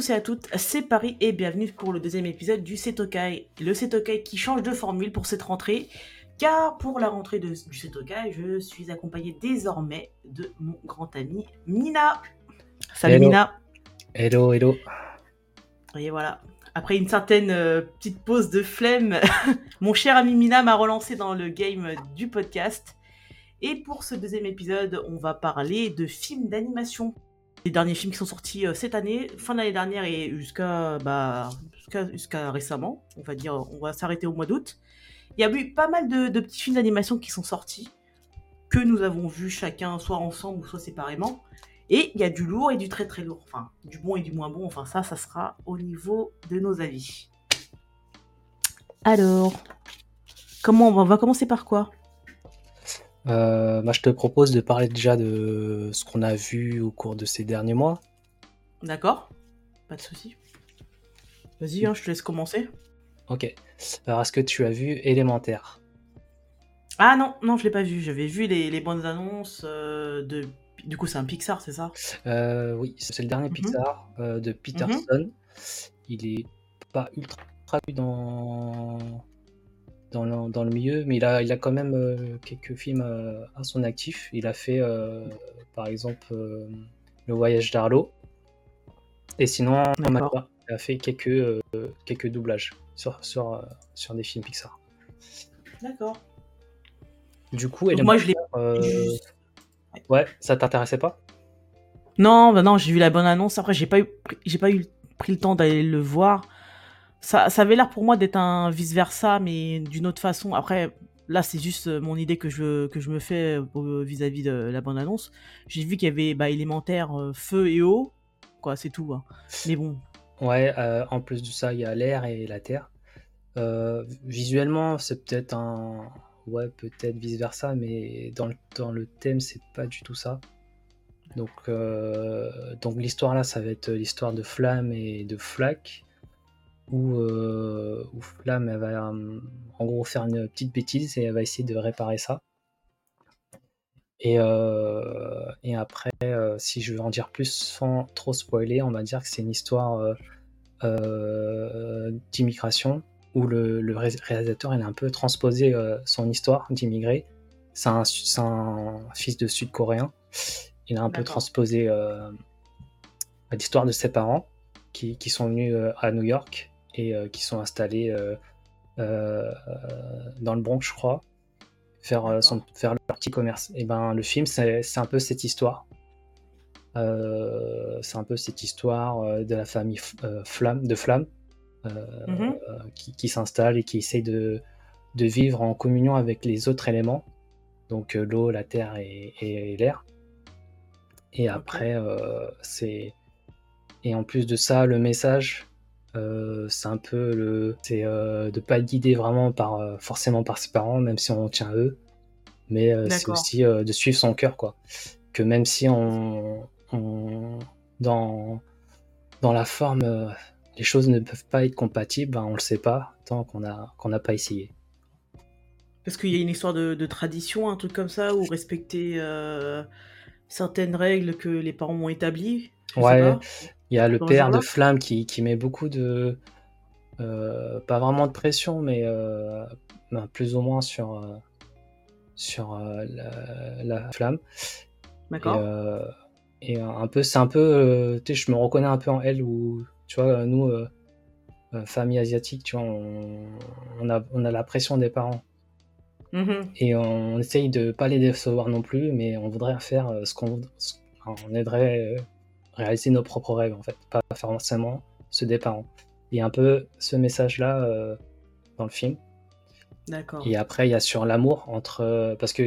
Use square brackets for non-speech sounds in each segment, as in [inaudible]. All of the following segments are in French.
Tous et à toutes, c'est Paris et bienvenue pour le deuxième épisode du Setokai. Le Setokai qui change de formule pour cette rentrée, car pour la rentrée de, du Setokai, je suis accompagnée désormais de mon grand ami Mina. Salut Hello. Mina. Hello, hello. Et voilà. Après une certaine euh, petite pause de flemme, [laughs] mon cher ami Mina m'a relancé dans le game du podcast. Et pour ce deuxième épisode, on va parler de films d'animation. Les derniers films qui sont sortis euh, cette année, fin de l'année dernière et jusqu'à bah, jusqu'à récemment, on va dire, on va s'arrêter au mois d'août. Il y a eu pas mal de, petits films d'animation qui sont sortis, que nous avons vus chacun, soit ensemble ou soit séparément. Et il y a du lourd et du très très lourd. Enfin, du bon et du moins bon. Enfin, ça, ça sera au niveau de nos avis. Alors, comment on va commencer par quoi? Euh, bah, je te propose de parler déjà de ce qu'on a vu au cours de ces derniers mois. D'accord Pas de souci. Vas-y, hein, je te laisse commencer. Ok. Alors, est-ce que tu as vu Élémentaire? Ah non, non, je l'ai pas vu. J'avais vu les, les bandes annonces euh, de. Du coup, c'est un Pixar, c'est ça? Euh, Oui, c'est le dernier Mhm. Pixar euh, de Peterson. Il est pas ultra vu dans, dans, le, dans le milieu, mais il a, il a quand même euh, quelques films euh, à son actif. Il a fait, euh, par exemple, Le Voyage d'Arlo. Et sinon, il a fait quelques, quelques doublages sur, sur, sur des films Pixar. D'accord. Du coup, moi, je l'ai. ouais, ça t'intéressait pas? Non, bah non, j'ai vu la bonne annonce. Après, j'ai pas eu, j'ai pas eu pris le temps d'aller le voir. Ça, ça avait l'air pour moi d'être un vice versa, mais d'une autre façon. Après, là, c'est juste euh, mon idée que je, que je me fais euh, vis-à-vis de la bonne annonce. J'ai vu qu'il y avait bah, élémentaire, euh, feu et eau, quoi, c'est tout. hein. Mais bon, Ouais, euh, en plus de ça, il y a l'air et la terre. Euh, visuellement, c'est peut-être un. Ouais, peut-être vice-versa, mais dans le, dans le thème, c'est pas du tout ça. Donc, euh, donc l'histoire là, ça va être l'histoire de Flamme et de Flack, où, euh, où Flamme, elle va en gros faire une petite bêtise et elle va essayer de réparer ça. Et, euh, et après, euh, si je veux en dire plus sans trop spoiler, on va dire que c'est une histoire euh, d'immigration où le, le ré- réalisateur il a un peu transposé son histoire d'immigré. C'est un, fils de sud-coréen. Il a un peu transposé l'histoire de ses parents qui, qui sont venus à New York et euh, qui sont installés euh, euh, dans le Bronx, je crois, faire, son, faire leur petit commerce. Et ben le film, c'est un peu cette histoire. C'est un peu cette histoire de la famille Flamme, de Flamme Mhm. qui, qui s'installe et qui essaye de, de vivre en communion avec les autres éléments, donc l'eau, la terre et, et- et l'air. Et après, euh, c'est et en plus de ça, le message, euh, c'est un peu le, c'est euh, de pas être guidé vraiment par euh, forcément par ses parents, même si on tient à eux, mais c'est aussi de suivre son cœur, quoi. Que même si on, on- dans dans la forme, les choses ne peuvent pas être compatibles, ben, on le sait pas tant qu'on a qu'on n'a pas essayé. parce qu'il y a une histoire de, de tradition, un truc comme ça, ou respecter certaines règles que les parents ont établies? Ouais. Il y a le Dans père de Flamme qui, qui met beaucoup de. euh, pas vraiment de pression, mais euh, ben, plus ou moins sur, euh, sur la, la Flamme. Et, D'accord. et un peu, c'est un peu. tu sais, je me reconnais un peu en elle, où, tu vois, nous, famille asiatique, tu vois, on, on, a, on a la pression des parents. Mhm. Et on essaye de pas les décevoir non plus, mais on voudrait faire ce qu'on. on aiderait euh, réaliser nos propres rêves, en fait, pas forcément ceux des parents. Il y a un peu ce message-là euh, dans le film. D'accord. Et après, il y a sur l'amour entre. euh, parce que,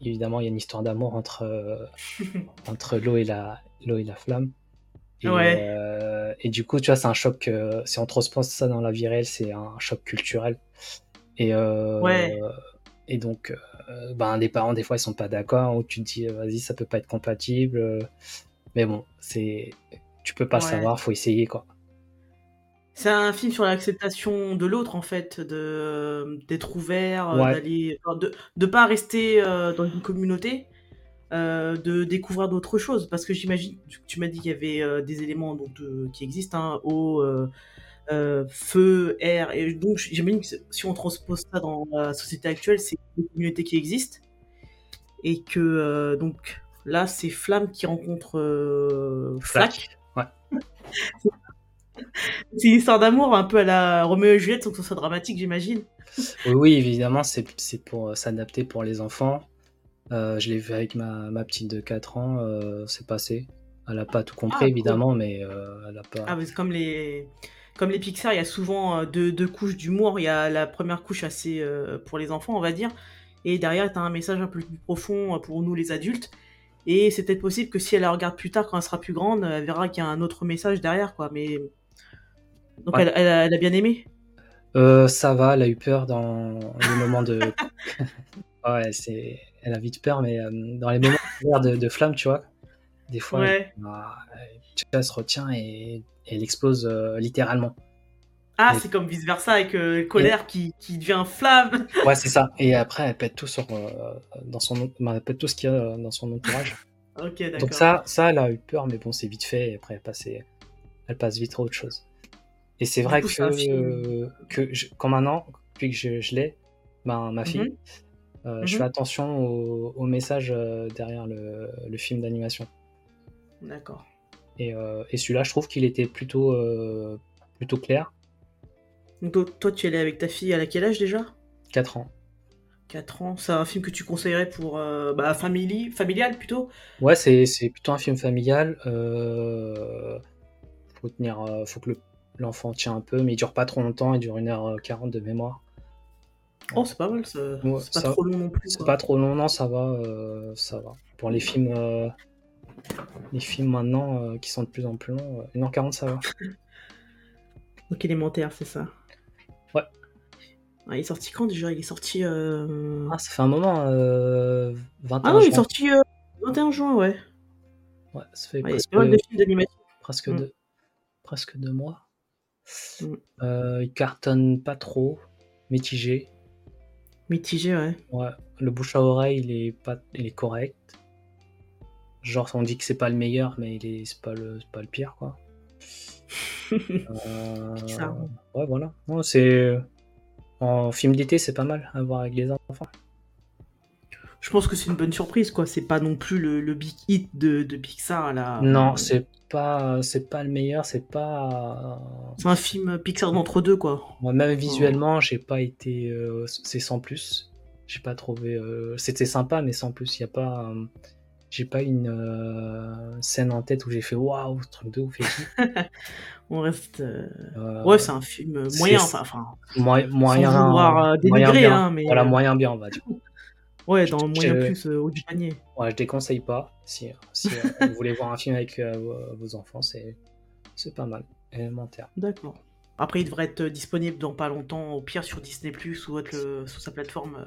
évidemment, il y a une histoire d'amour entre, euh, [laughs] entre l'eau et, la, l'eau et la flamme. Et, Ouais. et du coup, tu vois, c'est un choc. si on transpose ça dans la vie réelle, c'est un choc culturel. Et, Ouais. et donc, ben, les parents, des fois, ils sont pas d'accord, ou tu te dis, vas-y, ça peut pas être compatible. Mais bon, c'est. Tu peux pas Ouais. savoir, faut essayer, quoi. C'est un film sur l'acceptation de l'autre, en fait, de d'être ouvert, euh, Ouais. d'aller, de de pas rester euh, dans une communauté, euh, de découvrir d'autres choses Parce que j'imagine, tu m'as dit qu'il y avait euh, des éléments donc, qui existent, hein, eau, feu, air, et donc j'imagine que si on transpose ça dans la société actuelle, c'est une communauté qui existe, et que donc là, c'est Flamme qui rencontre Flack. Ouais. [laughs] c'est une histoire d'amour un peu à la Roméo et Juliette, sans que ce soit dramatique, j'imagine. Oui, oui, évidemment, c'est pour s'adapter pour les enfants. Euh, je l'ai vu avec ma, ma, petite de 4 ans, euh, c'est passé. Elle n'a pas tout compris, ah, évidemment, mais euh, elle a pas. Ah, comme les. Comme les Pixar, il y a souvent deux, deux couches d'humour. Il y a la première couche assez pour les enfants, on va dire. Et derrière, tu as un message un peu plus profond pour nous, les adultes. Et c'est peut-être possible que si elle la regarde plus tard, quand elle sera plus grande, elle verra qu'il y a un autre message derrière, quoi. Mais. Donc, elle, elle, a bien aimé Ça va, elle a eu peur dans le moment de. [laughs] ouais, c'est elle a vite peur, mais euh, dans les moments de, de, flamme, tu vois, des fois, bah, elle, se retient et, elle explose euh, littéralement. Ah, c'est comme vice versa avec euh, colère qui, qui, devient flamme. [laughs] Ouais, c'est ça. Et après, elle pète tout sur dans son, bah, elle pète tout ce qu'il y a dans son entourage. [laughs] ok, d'accord. Donc ça, ça, elle a eu peur, mais bon, c'est vite fait. Et après, elle passe, elle passe vite à autre chose. Et c'est vrai que, que je, quand maintenant, depuis que je, je l'ai, ben, ma fille, mhm. Euh, je fais mhm. attention au, message euh, derrière le, film d'animation. D'accord. Et, euh, et celui-là, je trouve qu'il était plutôt, plutôt clair. Donc, toi, tu es allé avec ta fille à quel âge déjà? 4 ans. 4 ans, c'est un film que tu conseillerais pour bah, family, familial plutôt? Ouais, c'est, plutôt un film familial. Euh, faut tenir, faut que l'enfant tient un peu, mais il dure pas trop longtemps, il dure 1h40 de mémoire. Oh, c'est pas mal, c'est pas trop long non plus. C'est pas trop long, non, ça va, euh, ça va. Pour les films, euh, les films maintenant euh, qui sont de plus en plus longs, 1h40, ça va. [laughs] Donc élémentaire, c'est ça Ouais. Il est sorti quand déjà? Il est sorti. Ah, ça fait un moment, 21 Ah non, il est sorti 21 juin, ouais. Ouais, ça fait presque, de films d'animation. Presque, mm. deux, presque deux mois. Mm. il cartonne pas trop, mitigé. Mitigé, ouais. Ouais, le bouche à oreille, il est, pas, il est correct. Genre, on dit que c'est pas le meilleur, mais il est, c'est pas le, pas le pire, quoi. Euh... Ça. Ouais, voilà. Non, c'est en film d'été, c'est pas mal à voir avec les enfants. Je pense que c'est une bonne surprise, quoi. C'est pas non plus le, le big hit de, de Pixar là. Non, c'est pas, c'est pas le meilleur, c'est pas. C'est un film Pixar d'entre deux, quoi. Moi, même visuellement, j'ai pas été, euh, c'est sans plus. J'ai pas trouvé. Euh, c'était sympa, mais sans plus. Il y a pas. Euh, j'ai pas une scène en tête où j'ai fait waouh, truc de ouf [laughs] On reste. ouais, c'est un film moyen, enfin. moyen, moyen, moyen bien. Hein, mais... Voilà, moyen bien, on va dire. [laughs] Ouais, dans le moyen plus euh, au du panier. Ouais, je déconseille pas. Si, si euh, [laughs] vous voulez voir un film avec euh, vos enfants, c'est, c'est pas mal. Élémentaire. D'accord. Après, il devrait être disponible dans pas longtemps, au pire sur Disney Plus ou sur sa plateforme.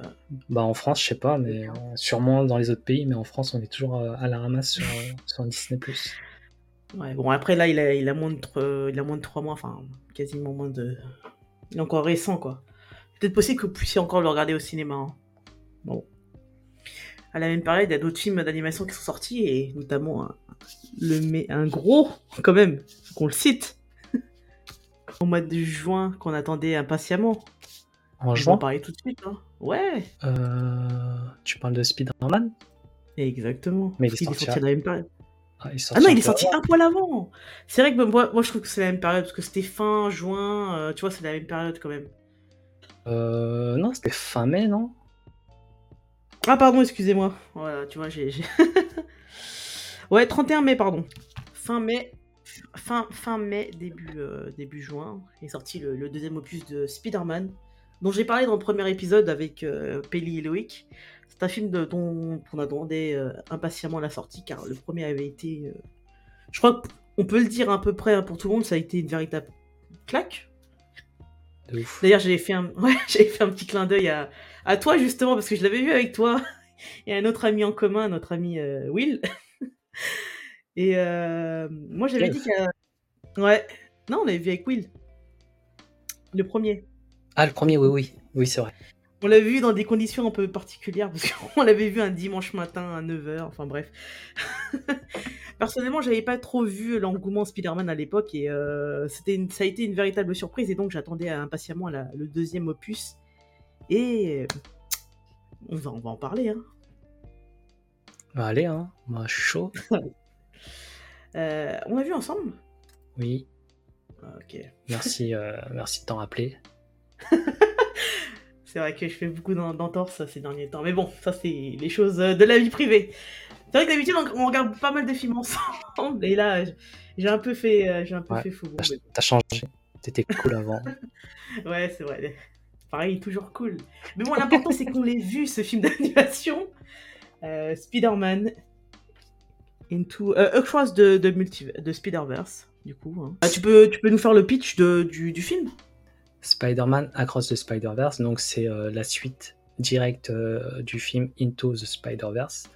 Bah en France, je sais pas, mais sûrement dans les autres pays, mais en France, on est toujours à la ramasse sur, [laughs] sur Disney Plus. Ouais, bon après là, il a, il a moins de, il a moins de 3 mois, enfin quasiment moins de. Il est encore récent quoi. Peut-être possible que vous puissiez encore le regarder au cinéma. Hein. Bon à la même période, il y a d'autres films d'animation qui sont sortis, et notamment un, le, un gros, quand même, qu'on le cite, au mois de juin, qu'on attendait impatiemment. En juin On va en parler tout de suite, hein. Ouais. Euh, tu parles de Spider-Man Exactement. Mais il est, sorti, à... la même période. Ah, ah non, il est sorti un poil avant. C'est vrai que moi, moi, je trouve que c'est la même période parce que c'était fin juin. Euh, tu vois, c'est la même période quand même. Euh, non, c'était fin mai, non? Ah, pardon, excusez-moi. Voilà, tu vois, j'ai. [laughs] ouais, 31 mai, pardon. Fin mai. Fin, fin mai, début, euh, début juin, est sorti le, deuxième opus de Spider-Man, dont j'ai parlé dans le premier épisode avec euh, Pelly et Loïc. C'est un film de, dont on attendait euh, impatiemment la sortie, car le premier avait été. je crois qu'on peut le dire à peu près hein, pour tout le monde, ça a été une véritable claque. D'ailleurs, j'avais fait, un... [laughs] ouais, fait un petit clin d'œil à, à toi justement parce que je l'avais vu avec toi [laughs] et un autre ami en commun, notre ami euh, Will. [laughs] et euh, moi j'avais dit que ouais, non, on l'avait vu avec Will. Le premier. Ah, le premier, oui, oui, oui, c'est vrai. on l'a vu dans des conditions un peu particulières, parce qu'on [laughs] l'avait vu un dimanche matin à 9h, enfin bref. [laughs] Personnellement, j'avais pas trop vu l'engouement Spider-Man à l'époque, et euh, c'était ça a été une véritable surprise, et donc j'attendais impatiemment le deuxième opus. Et on va, on va en parler. Hein. Bah allez, hein. moi suis chaud. [laughs] Euh, on a vu ensemble? Oui. Ah, ok. Merci, euh, merci de t'en rappeler. [laughs] c'est vrai que je fais beaucoup d'entorses ces derniers temps. Mais bon, ça, c'est les choses de la vie privée. C'est vrai que d'habitude, on regarde pas mal de films ensemble. Et là, j'ai un peu fait, euh, j'ai un peu fait fou. T'as changé. T'étais cool avant. [laughs] ouais, c'est vrai. Pareil, toujours cool. Mais bon, l'important, c'est qu'on l'ait vu, ce film d'animation. Euh, Spider-Man into euh, Across de, de, de Spider-Verse, du coup. Hein. Ah, tu, peux, tu peux nous faire le pitch de, du, du film Spider-Man Across the Spider-Verse, donc c'est euh, la suite directe euh, du film Into the Spider-Verse.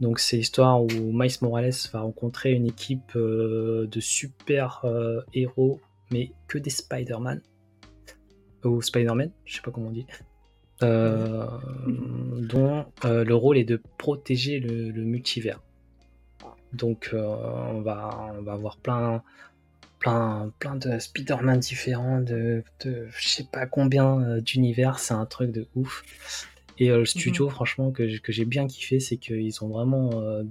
Donc c'est l'histoire où Miles Morales va rencontrer une équipe de super héros, mais que des Spider-Man. Ou Spider-Man, je sais pas comment on dit. [laughs] dont le rôle est de protéger le, le multivers. Donc on, va, on va avoir plein, plein, plein de Spider-Man différents, de, de je sais pas combien euh, d'univers, c'est un truc de ouf. Et euh, le studio, mhm. franchement, que, j'ai bien kiffé, c'est qu'ils ont vraiment euh,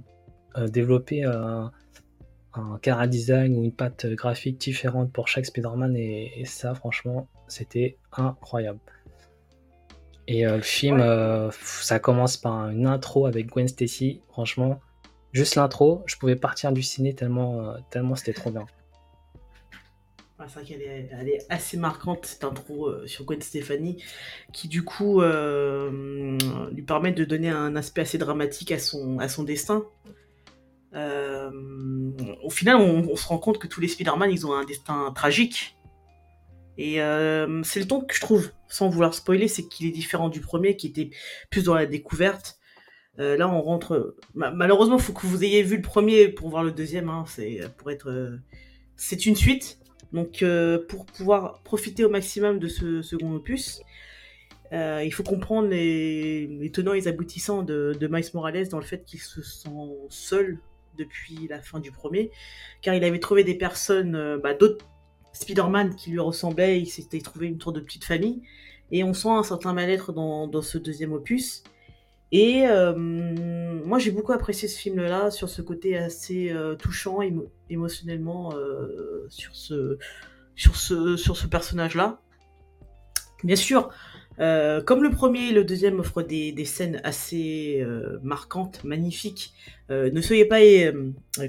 développé un, un design ou une patte graphique différente pour chaque Spider-Man, et, ça, franchement, c'était incroyable. Et le film, ça commence par une intro avec Gwen Stacy, franchement. Juste l'intro, je pouvais partir du ciné tellement, tellement c'était trop bien. C'est vrai qu'elle est, assez marquante, cette intro euh, sur Gwen Stefani, qui du coup euh, lui permet de donner un aspect assez dramatique à son, à son destin. Euh, au final, on, se rend compte que tous les Spider-Man, ils ont un destin tragique. Et c'est le ton que je trouve, sans vouloir spoiler, c'est qu'il est différent du premier, qui était plus dans la découverte. Là, on rentre. Malheureusement, il faut que vous ayez vu le premier pour voir le deuxième. Hein. c'est pour être. C'est une suite. Donc, euh, pour pouvoir profiter au maximum de ce second opus, euh, il faut comprendre les, tenants et les aboutissants de, de Miles Morales dans le fait qu'il se sent seul depuis la fin du premier, car il avait trouvé des personnes, euh, bah, d'autres Spider-Man qui lui ressemblaient, il s'était trouvé une tour de petite famille, et on sent un certain mal-être dans, ce deuxième opus. Et euh, moi, j'ai beaucoup apprécié ce film-là sur ce côté assez euh, touchant émotionnellement euh, sur ce, sur ce, sur ce personnage-là. Bien sûr, comme le premier et le deuxième offrent des, des scènes assez marquantes, magnifiques, ne soyez pas,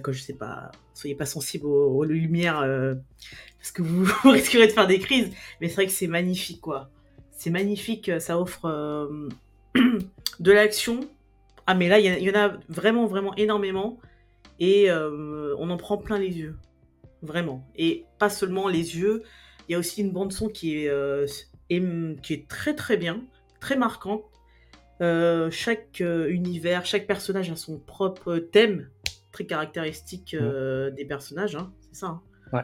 quand je sais pas, soyez pas sensible aux, lumières parce que [laughs] vous, risquerez de faire des crises. Mais c'est vrai que c'est magnifique, quoi. C'est magnifique, ça offre de l'action. Ah, mais là, il y, en a vraiment, vraiment énormément. Et euh, on en prend plein les yeux. Vraiment. Et pas seulement les yeux. Il y a aussi une bande-son qui, est, euh, qui est très, très bien. Très marquante. Euh, chaque univers, chaque personnage a son propre thème très caractéristique des personnages. Hein. C'est ça. Hein. Ouais.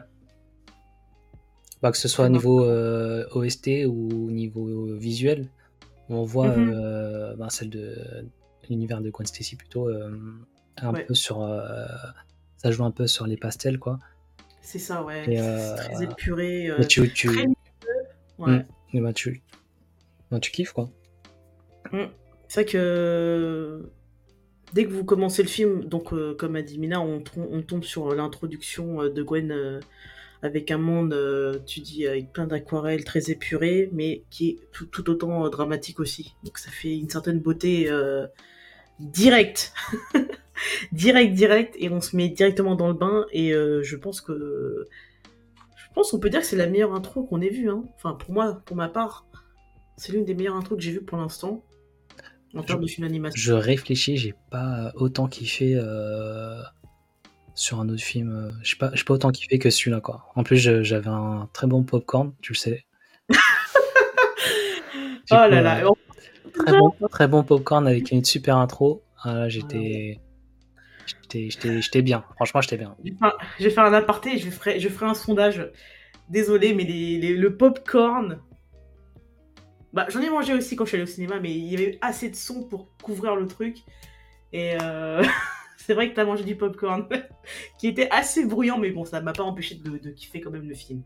Bah, que ce soit au niveau OST ou au niveau visuel, on voit mhm. euh, ben, celle de l'univers de Gwen Stacy plutôt euh, un peu sur. Euh, ça joue un peu sur les pastels, quoi. C'est ça, ouais. très épuré. tu, tu... Ouais. Mmh. tu... tu kiffes, quoi. Mmh. C'est vrai que dès que vous commencez le film, donc comme a dit Mina, on, on tombe sur l'introduction de Gwen avec un monde, euh, tu dis, avec plein d'aquarelles très épurées, mais qui est tout, autant euh, dramatique aussi. Donc ça fait une certaine beauté euh, directe. [laughs] direct, direct, et on se met directement dans le bain, et je pense que... Je pense qu'on peut dire que c'est la meilleure intro qu'on ait vue. Hein. Enfin, pour moi, pour ma part, c'est l'une des meilleures intros que j'ai vues pour l'instant. En termes de film d'animation. Je réfléchis, j'ai pas autant kiffé sur un autre film. Euh, je n'ai pas, pas autant kiffé que celui-là, quoi. En plus, j'avais un très bon popcorn, tu le sais. [laughs] oh là là. Euh, très, bon, très bon popcorn avec une super intro. Ah, j'étais. J'étais bien, franchement j'étais bien. Je vais faire un aparté, je ferai, je ferai un sondage. Désolé, mais les, le popcorn Bah, j'en ai mangé aussi quand je suis allée au cinéma, mais il y avait assez de son pour couvrir le truc. Et euh, [laughs] c'est vrai que t'as mangé du popcorn [laughs] qui était assez bruyant, mais bon, ça m'a pas empêché de, de, kiffer quand même le film.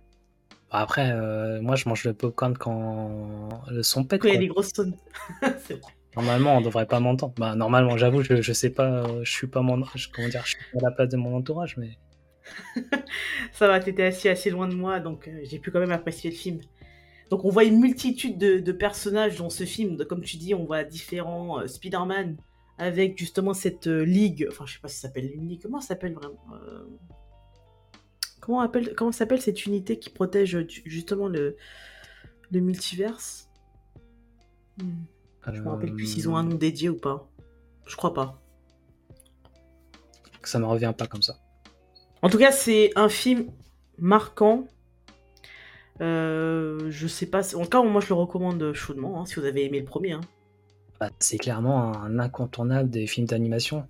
Bah, après, euh, moi je mange le popcorn quand le son pète. Quand il y a des grosses sonnes. [laughs] c'est vrai. Normalement, on devrait pas m'entendre. Bah, normalement, j'avoue, je, je sais pas, je suis pas mon, comment dire, je suis pas à la place de mon entourage, mais. [laughs] ça va, t'étais assis assez loin de moi, donc euh, j'ai pu quand même apprécier le film. Donc on voit une multitude de, personnages dans ce film. Comme tu dis, on voit différents euh, Spider-Man avec justement cette euh, ligue. Enfin, je sais pas si ça s'appelle une ligue. Comment ça s'appelle vraiment Comment, appelle, comment s'appelle cette unité qui protège justement le, le multiverse? Hmm. Je me rappelle plus s'ils ont un nom dédié ou pas. Je crois pas. Ça me revient pas comme ça. En tout cas, c'est un film marquant. Euh, je sais pas. En tout cas, moi, je le recommande chaudement, hein, si vous avez aimé le premier. Hein. Bah, c'est clairement un incontournable des films d'animation.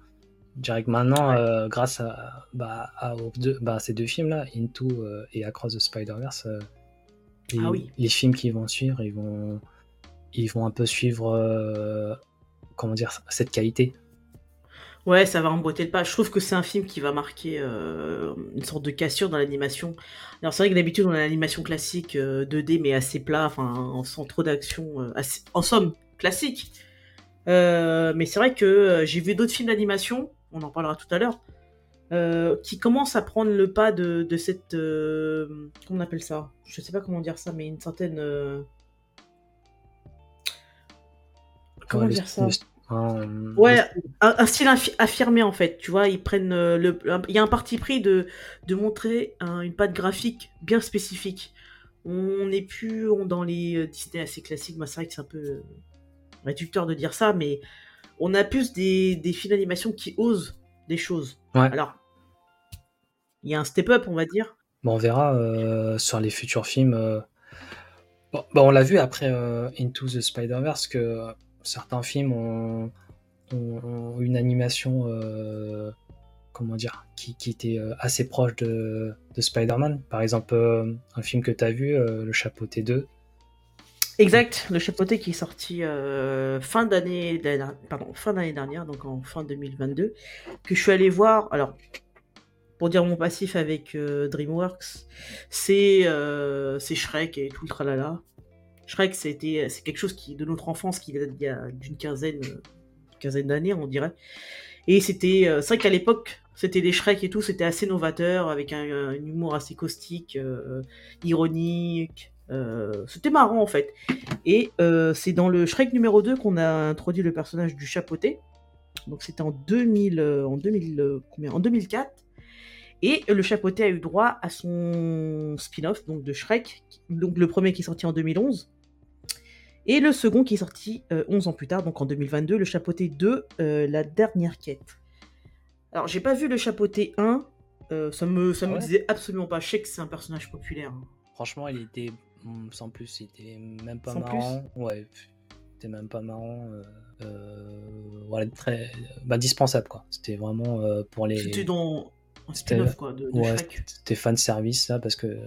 Je dirais que maintenant, euh, grâce à, bah, deux, bah, ces deux films-là, Into euh, et Across the Spider-Verse, ah les, films qui vont suivre, ils vont, ils vont un peu suivre comment dire, cette qualité. Ouais, ça va emboîter le pas. Je trouve que c'est un film qui va marquer euh, une sorte de cassure dans l'animation. Alors c'est vrai que d'habitude on a l'animation classique 2D euh, mais assez plat, enfin sans trop d'action, euh, en somme classique. Mais c'est vrai que j'ai vu d'autres films d'animation, on en parlera tout à l'heure, qui commencent à prendre le pas de, cette, comment on appelle ça? Je sais pas comment dire ça, mais une certaine comment dire ça? euh, ouais, un, style affirmé en fait, tu vois, ils prennent euh, le, il y a un parti pris de, de montrer une patte graphique bien spécifique. On n'est plus dans les euh, Disney assez classiques, moi c'est vrai que c'est un peu réducteur de dire ça, mais on a plus des, des films d'animation qui osent des choses. Alors, il y a un step-up, on va dire. Bon, on verra sur les futurs films. Bon, bah, on l'a vu après Into the Spider-Verse que certains films ont, une animation, euh, comment dire, qui, était euh, assez proche de, Spider-Man. Par exemple, euh, un film que tu as vu, Le Chapeauté 2. Exact, Le Chapeauté qui est sorti fin d'année pardon, dernière, donc en fin 2022, que je suis allé voir. Alors, pour dire mon passif avec DreamWorks, c'est Shrek et tout le tralala. Shrek, c'était, c'est quelque chose qui, de notre enfance qui date d'une quinzaine, quinzaine d'années, on dirait. Et c'était, euh, c'est vrai qu'à l'époque, c'était des Shrek et tout, c'était assez novateur, avec un, humour assez caustique, euh, ironique. Euh, c'était marrant en fait. Et c'est dans le Shrek numéro 2 qu'on a introduit le personnage du chapeauté. Donc c'était en 2000, en 2000, combien? En 2004. Et le chapeauté a eu droit à son spin-off donc de Shrek, donc le premier qui est sorti en 2011, et le second qui est sorti 11 euh, ans plus tard, donc en 2022, le chapeauté 2, euh, la dernière quête. Alors, j'ai pas vu le chapeauté 1, euh, ça me, ça me ah disait absolument pas. Je sais que c'est un personnage populaire. Hein. Franchement, il était sans plus, il était même pas marrant. Ouais, c'était même pas marrant. voilà, très bah, dispensable quoi. C'était vraiment pour les. C'était dans spin-off quoi de, ouais, C'était fan service là parce que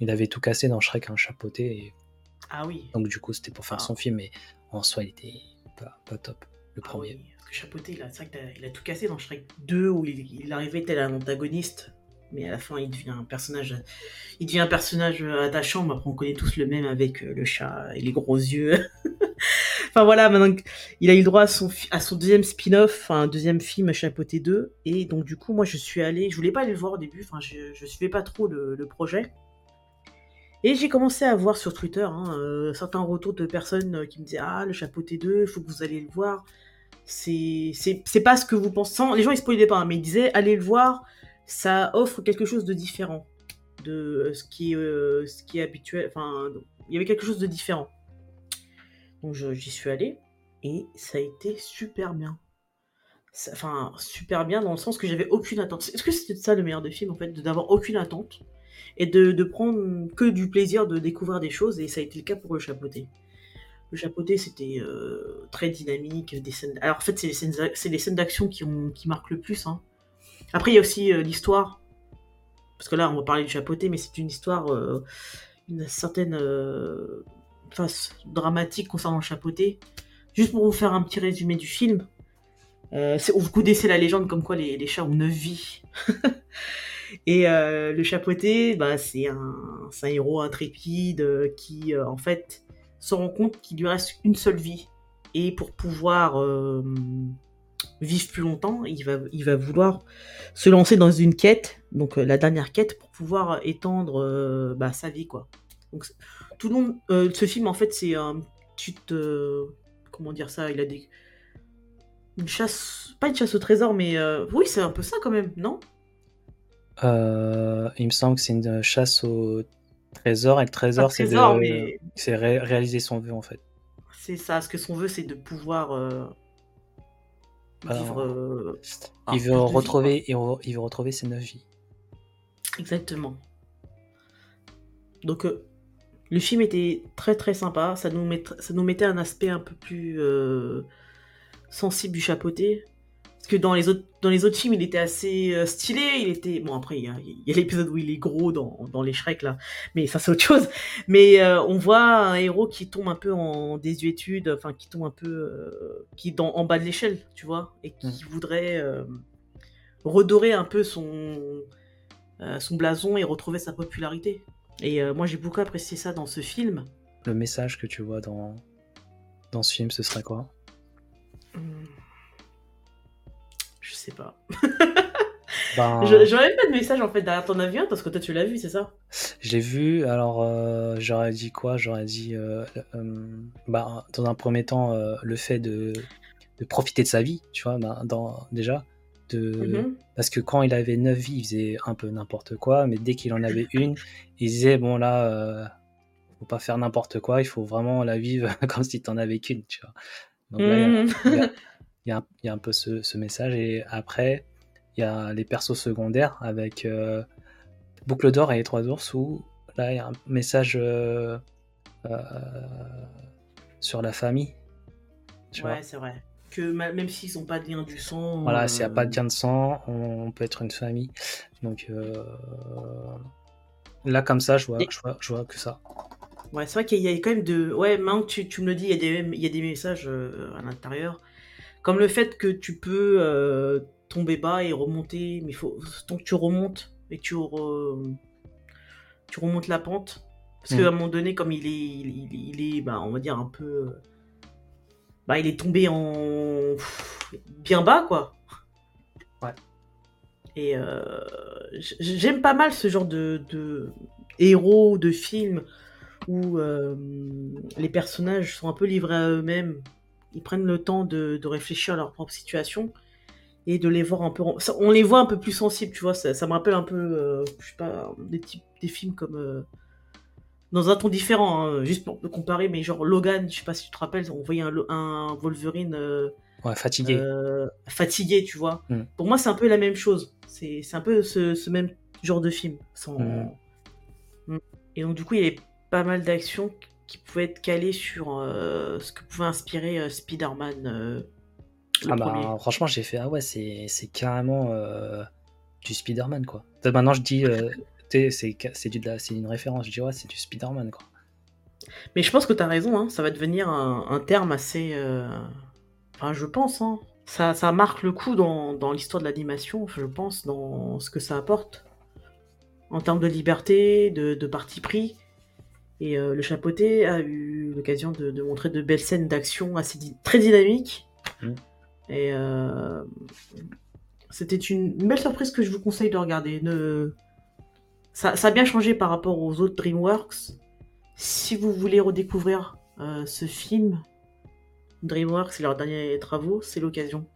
il avait tout cassé dans Shrek un chapeauté et ah oui. Donc du coup, c'était pour faire ah. son film, mais en soi, il était pas, top, le ah premier. Parce que Chapeauté, c'est vrai qu'il a, tout cassé dans Shrek 2, où il, arrivait tel un antagoniste, mais à la fin, il devient un personnage, il devient un personnage attachant. Mais après, on connaît tous le même avec euh, le chat et les gros yeux. [laughs] enfin voilà, maintenant il a eu le droit à son, à deuxième spin-off, un deuxième film Chapeauté 2, et donc du coup, moi, je suis allé, je voulais pas aller le voir au début, enfin, je, je suivais pas trop le projet. Et j'ai commencé à voir sur Twitter hein, euh, certains retours de personnes euh, qui me disaient Ah, le chapeau T2, il faut que vous allez le voir. C'est pas ce que vous pensez. les gens ils spoilaient pas, hein, mais ils disaient Allez le voir, ça offre quelque chose de différent de euh, ce qui, ce qui est habituel. Enfin, il y avait quelque chose de différent. Donc j'y suis allé et ça a été super bien. Enfin, super bien dans le sens que j'avais aucune attente. Est-ce que c'était ça le meilleur de film en fait, d'avoir aucune attente et de, prendre que du plaisir de découvrir des choses, et ça a été le cas pour le chapeauté. Le chapeauté, c'était euh, très dynamique. Des scènes... Alors en fait, c'est les scènes, c'est scènes d'action qui, ont, qui marquent le plus. Hein. Après, il y a aussi euh, l'histoire. Parce que là, on va parler du chapeauté, mais c'est une histoire, euh, une certaine face dramatique concernant le chapeauté. Juste pour vous faire un petit résumé du film. Euh, vous connaissez la légende comme quoi les, chats ont neuf vies. [laughs] Et euh, le chapeauté, bah, c'est un, un, héros intrépide euh, qui, euh, en fait, se rend compte qu'il lui reste une seule vie. Et pour pouvoir vivre plus longtemps, il va, il va vouloir se lancer dans une quête, donc la dernière quête, pour pouvoir étendre bah, sa vie, quoi. Donc, tout le long, ce film, en fait, c'est un petit, comment dire ça, il a des, une chasse, pas une chasse au trésor, mais oui, c'est un peu ça quand même, non? Euh, il me semble que c'est une chasse au trésor et le trésor, c'est de... mais... réaliser son vœu en fait. C'est ça, ce que son vœu c'est de pouvoir euh, vivre. Euh, il, veut retrouver, il, veut retrouver ses neuf vies. Exactement. Donc le film était très très sympa, ça nous, met... ça nous mettait un aspect un peu plus sensible du chapeauté que dans les autres dans les autres films, il était assez euh, stylé. Il était bon après il y a, l'épisode où il est gros dans, dans les Shrek là, mais ça c'est autre chose. Mais euh, on voit un héros qui tombe un peu en désuétude, enfin qui tombe un peu euh, qui est en bas de l'échelle, tu vois, et qui mmh. voudrait redorer un peu son son blason et retrouver sa popularité. Et moi j'ai beaucoup apprécié ça dans ce film. Le message que tu vois dans dans ce film, ce serait quoi? Je sais pas. [laughs] ben... J'aurais pas de message en fait derrière ton avion parce que toi tu l'as vu, c'est ça? Je l'ai vu, alors euh, j'aurais dit quoi? J'aurais dit, euh, euh, bah, dans un premier temps, le fait de, de, profiter de sa vie, tu vois, ben, dans, déjà. De... Mm-hmm. Parce que quand il avait 9 vies, il faisait un peu n'importe quoi, mais dès qu'il en avait une, il disait, bon là, faut pas faire n'importe quoi, il faut vraiment la vivre [laughs] comme si tu en avais qu'une, tu vois. Donc là, [laughs] il y, a un peu ce, message. Et après, il y a les persos secondaires avec euh, Boucle d'Or et les Trois Ours où là, il y a un message euh, euh, sur la famille. ouais, c'est vrai. Que même s'ils n'ont pas de lien du sang. Voilà, s'il n'y a pas de lien de sang, on, peut être une famille. Donc là, comme ça, je vois, je vois, je vois que ça. Ouais, c'est vrai qu'il y a quand même de. Ouais, maintenant que tu, tu, me le dis, il y a des, il y a des messages à l'intérieur. Comme le fait que tu peux euh, tomber bas et remonter, mais il faut tant que tu remontes et que tu, tu remontes la pente. Parce qu'à un mm. moment donné, comme il est, il, est, bah, on va dire un peu, bah, il est tombé en bien bas, quoi. Ouais. Et euh, j'aime pas mal ce genre de, de héros, de films où euh, les personnages sont un peu livrés à eux-mêmes ils prennent le temps de, réfléchir à leur propre situation et de les voir un peu. On les voit un peu plus sensibles, tu vois. Ça, me rappelle un peu, euh, je sais pas, des, types, des films comme. Euh, dans un ton différent, hein, juste pour comparer, mais genre Logan, je sais pas si tu te rappelles, on voyait un, Wolverine. Euh, ouais, fatigué. fatigué, tu vois. Mm. Pour moi, c'est un peu la même chose. C'est un peu ce, même genre de film. Sans... Mm. Mm. Et donc, du coup, il y avait pas mal d'actions qui pouvait être calé sur euh, ce que pouvait inspirer euh, Spider-Man. Euh, ah bah, franchement, j'ai fait, ah ouais, c'est carrément du Spider-Man, quoi. Maintenant, je dis, c'est une référence, je dis, ouais, c'est du Spider-Man, quoi. Mais je pense que tu as raison, hein, ça va devenir un, terme assez. Enfin, je pense, hein. ça, ça, marque le coup dans, dans l'histoire de l'animation, je pense, dans ce que ça apporte. En termes de liberté, de, de parti pris. Et euh, le chapeauté a eu l'occasion de, montrer de belles scènes d'action assez très dynamiques. Mmh. Et euh, c'était une, belle surprise que je vous conseille de regarder. Ça, a bien changé par rapport aux autres DreamWorks. Si vous voulez redécouvrir euh, ce film, DreamWorks et leurs derniers travaux, c'est l'occasion.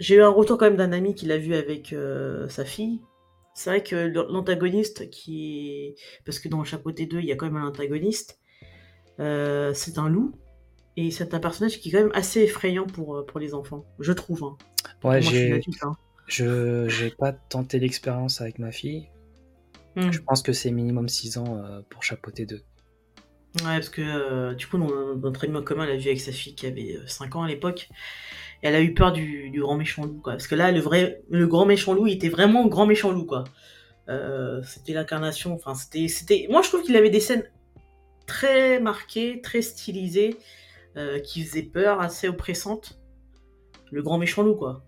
J'ai eu un retour quand même d'un ami qui l'a vu avec sa fille c'est vrai que l'antagoniste qui est... Parce que dans le chapeauté 2, il y a quand même un antagoniste. Euh, c'est un loup. Et c'est un personnage qui est quand même assez effrayant pour, euh, pour les enfants, je trouve. Hein. Ouais, j'ai... Hein. Je n'ai pas tenté l'expérience avec ma fille. Hmm. Je pense que c'est minimum 6 ans euh, pour chapeauter 2. Ouais, parce que du coup, notre ami commun l'a vu avec sa fille qui avait 5 ans à l'époque elle a eu peur du, grand méchant loup, quoi. Parce que là, le vrai, le grand méchant loup, il était vraiment grand méchant loup, quoi. Euh, c'était l'incarnation, enfin, c'était, c'était, moi, je trouve qu'il avait des scènes très marquée, très stylisée, euh, qui faisait peur, assez oppressante. Le grand méchant loup, quoi.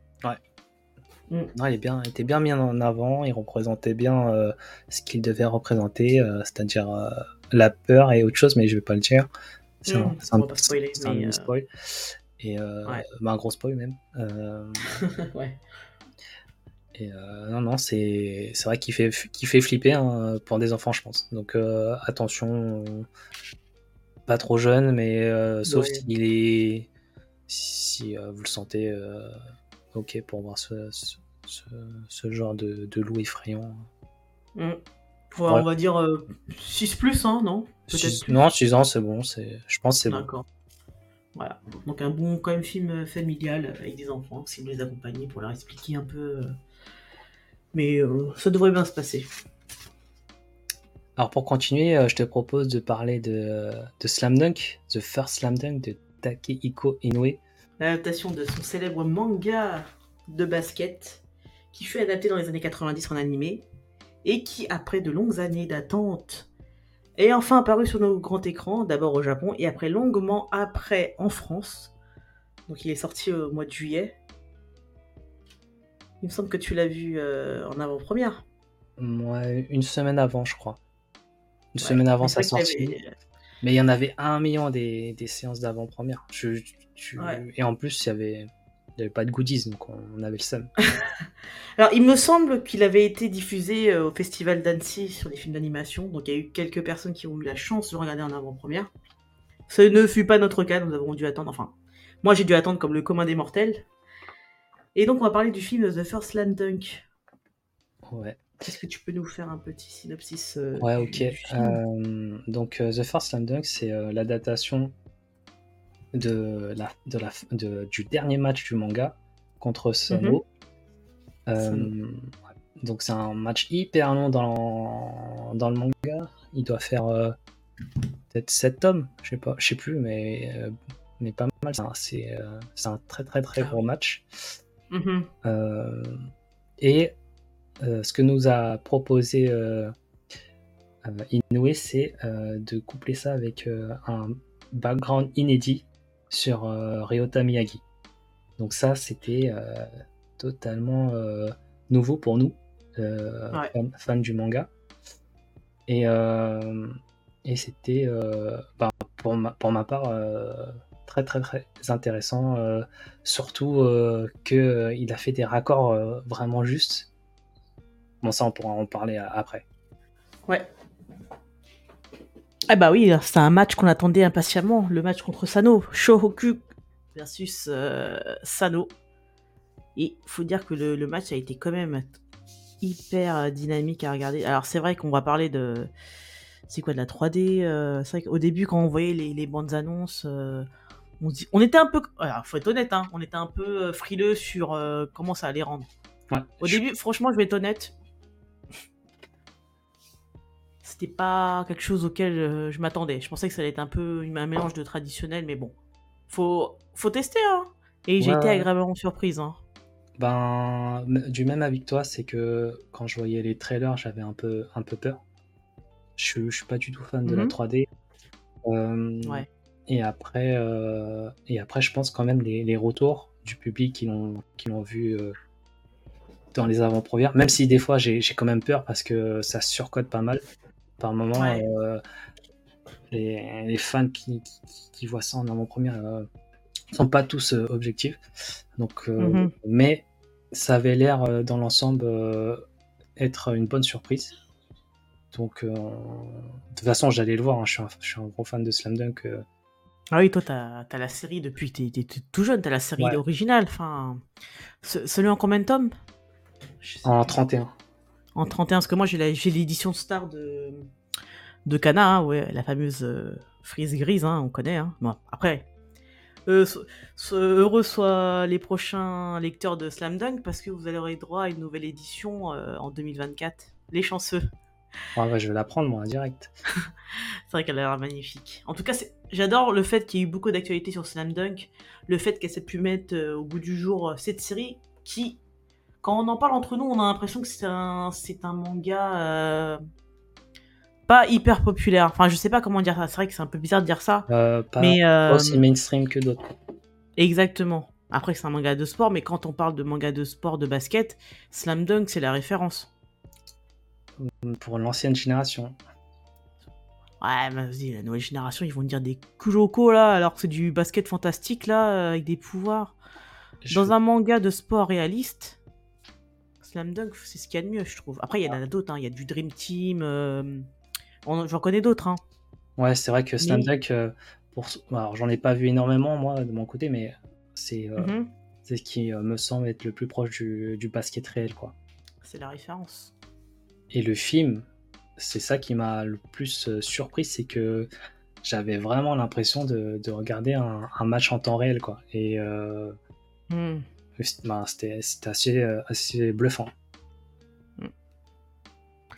Non, il, est bien, il était bien mis en avant, il représentait bien euh, ce qu'il devait représenter, c'est-à-dire la peur et autre chose, mais je vais pas le dire. C'est un, Mm, c'est un- spoiler, mais, euh, spoil. Et euh, Ouais. bah, un gros spoil même. Euh, [laughs] ouais. et euh, non, non, c'est vrai qu'il fait, qu'il fait flipper hein, pour des enfants, je pense. Donc euh, attention, euh, pas trop jeune, mais euh, sauf Ouais. s'il est. Si vous le sentez ok pour voir ce, ce, ce- ce genre de, de loup effrayant. Mm. Ouais, Ouais. On va dire 6 plus, hein, non? Peut-être Six- plus. Non, 6 ans, c'est bon. Je pense que c'est bon. D'accord. Voilà. Donc un bon quand même film euh, familial avec des enfants, si vous les accompagnez pour leur expliquer un peu. euh, Mais euh, ça devrait bien se passer. Alors pour continuer, euh, je te propose de parler de, de Slam Dunk, The First Slam Dunk de Takehiko Inoue. L'adaptation de son célèbre manga de basket qui fut adapté dans les années 90 en animé et qui, après de longues années d'attente, est enfin apparu sur nos grands écrans, d'abord au Japon et après longuement après en France. Donc il est sorti au mois de juillet. Il me semble que tu l'as vu euh, en avant-première. Une semaine avant, je crois. Une Ouais. semaine avant sa sortie. avait- Mais il y en avait un million des, des séances d'avant-première. Je- je- Ouais. Et en plus, il y avait, il y avait pas de goodies, donc on, avait le seum. [laughs] Alors, il me semble qu'il avait été diffusé euh, au Festival d'Annecy sur des films d'animation. Donc, il y a eu quelques personnes qui ont eu la chance de le regarder en avant-première. Ce ne fut pas notre cas, nous avons dû attendre. Enfin, moi, j'ai dû attendre comme le commun des mortels. Et donc, on va parler du film The First Slam Dunk. Ouais, Est-ce que tu peux nous faire un petit synopsis euh, ouais ok. du film? Euh, donc, The First Slam Dunk, c'est euh, l'adaptation de la, de la, de- du dernier match du manga contre Sano. Euh, Sano. ouais. donc, c'est un match hyper long dans, dans le manga. Il doit faire euh, peut-être 7 tomes, je sais pas, je sais plus, mais, euh, mais pas mal. C'est un- euh, un très très très gros match. Mhm. Euh, et euh, ce que nous a proposé euh, euh, Inoue, c'est euh, de coupler ça avec euh, un background inédit sur euh, Ryota Miyagi. Donc ça, c'était euh, totalement euh, nouveau pour nous, Ouais. fans, fans du manga. Et, et c'était, bah, pour, ma, pour ma part, très très très intéressant. euh, surtout euh, qu'il a fait des raccords vraiment justes. Bon, ça, on pourra en parler après. Ouais. Ah bah oui, c'est un match qu'on attendait impatiemment, le match contre Sano, Shohoku versus euh, Sano. Et faut dire que le, le match a été quand même hyper dynamique à regarder. Alors c'est vrai qu'on va parler de... C'est quoi de la 3D euh, C'est vrai qu'au début quand on voyait les, les bandes annonces, euh, on, se dit- on était un peu... Alors faut être honnête, hein, on était un peu frileux sur comment ça allait rendre. Ouais, Au je- début, franchement, je vais être honnête. C'était pas quelque chose auquel euh, je m'attendais. Je pensais que ça allait être un peu un mélange de traditionnel, mais bon. Faut, faut tester, hein. Et j'ai été agréablement surprise, hein. Ben, du même avec toi, c'est que quand je voyais les trailers, j'avais un peu, un peu peur. Je, suis- je suis pas du tout fan de la Mhm. 3D. Euh, Ouais. Et après, euh, et après, je pense quand même les, les retours du public qui l'ont, qui l'ont vu euh, dans les avant-premières, même si des fois j'ai, j'ai quand même peur parce que ça surcode pas mal. Par moment, Ouais. euh, les, les fans qui, qui, qui voient ça en avant-première euh, sont pas tous euh, objectifs. Donc, Mhm. mais ça avait l'air dans l'ensemble être une bonne surprise. Donc, euh, de toute façon, j'allais le voir. hein, je, suis un, je suis un gros fan de Slam Dunk. euh, Ah oui, toi, t'as as la série depuis t'es t'es- t'es tout jeune, t'as la série Ouais. originale. Enfin, ce- celui en combien de tomes? En plus. 31. En 31, parce que moi j'ai l'édition Star de, de Kana, hein, ouais, la fameuse euh, frise grise, hein, on connaît. Hein. Bon, après, euh, so- so- heureux soient les prochains lecteurs de Slam Dunk, parce que vous aurez droit à une nouvelle édition euh, en 2024. Les chanceux. Ah ouais, je vais la prendre, moi, direct. [laughs] C'est vrai qu'elle a l'air magnifique. En tout cas, j'adore le fait qu'il y ait eu beaucoup d'actualités sur Slam Dunk, le fait qu'elle s'est pu mettre au bout du jour cette série qui, quand on en parle entre nous, on a l'impression que c'est un, c'est un manga euh, pas hyper populaire. Enfin, je sais pas comment dire ça. C'est vrai que c'est un peu bizarre de dire ça. Euh, pas, mais euh, aussi mainstream que d'autres. exactement. Après, c'est un manga de sport, mais quand on parle de manga de sport de basket, Slam Dunk, c'est la référence. Pour l'ancienne génération. Ouais, mais vas-y, la nouvelle génération, ils vont dire des Kuroko là, alors que c'est du basket fantastique là, avec des pouvoirs. Je- Dans un manga de sport réaliste, Slam Dunk, c'est ce qu'il y a de mieux, je trouve. Après, il y en a d'autres, hein. il y a du Dream Team, euh, j'en connais d'autres. Hein. Ouais, c'est vrai que Slam Mais- Dunk, euh, pour... alors j'en ai pas vu énormément moi de mon côté, mais c'est euh, Mhm. c'est ce qui me semble être le plus proche du, du basket réel, quoi. C'est la référence. Et le film, c'est ça qui m'a le plus surpris, c'est que j'avais vraiment l'impression de, de regarder un, un match en temps réel, quoi. Et Hmm. Ben, c'était assez, euh, assez bluffant. Mm.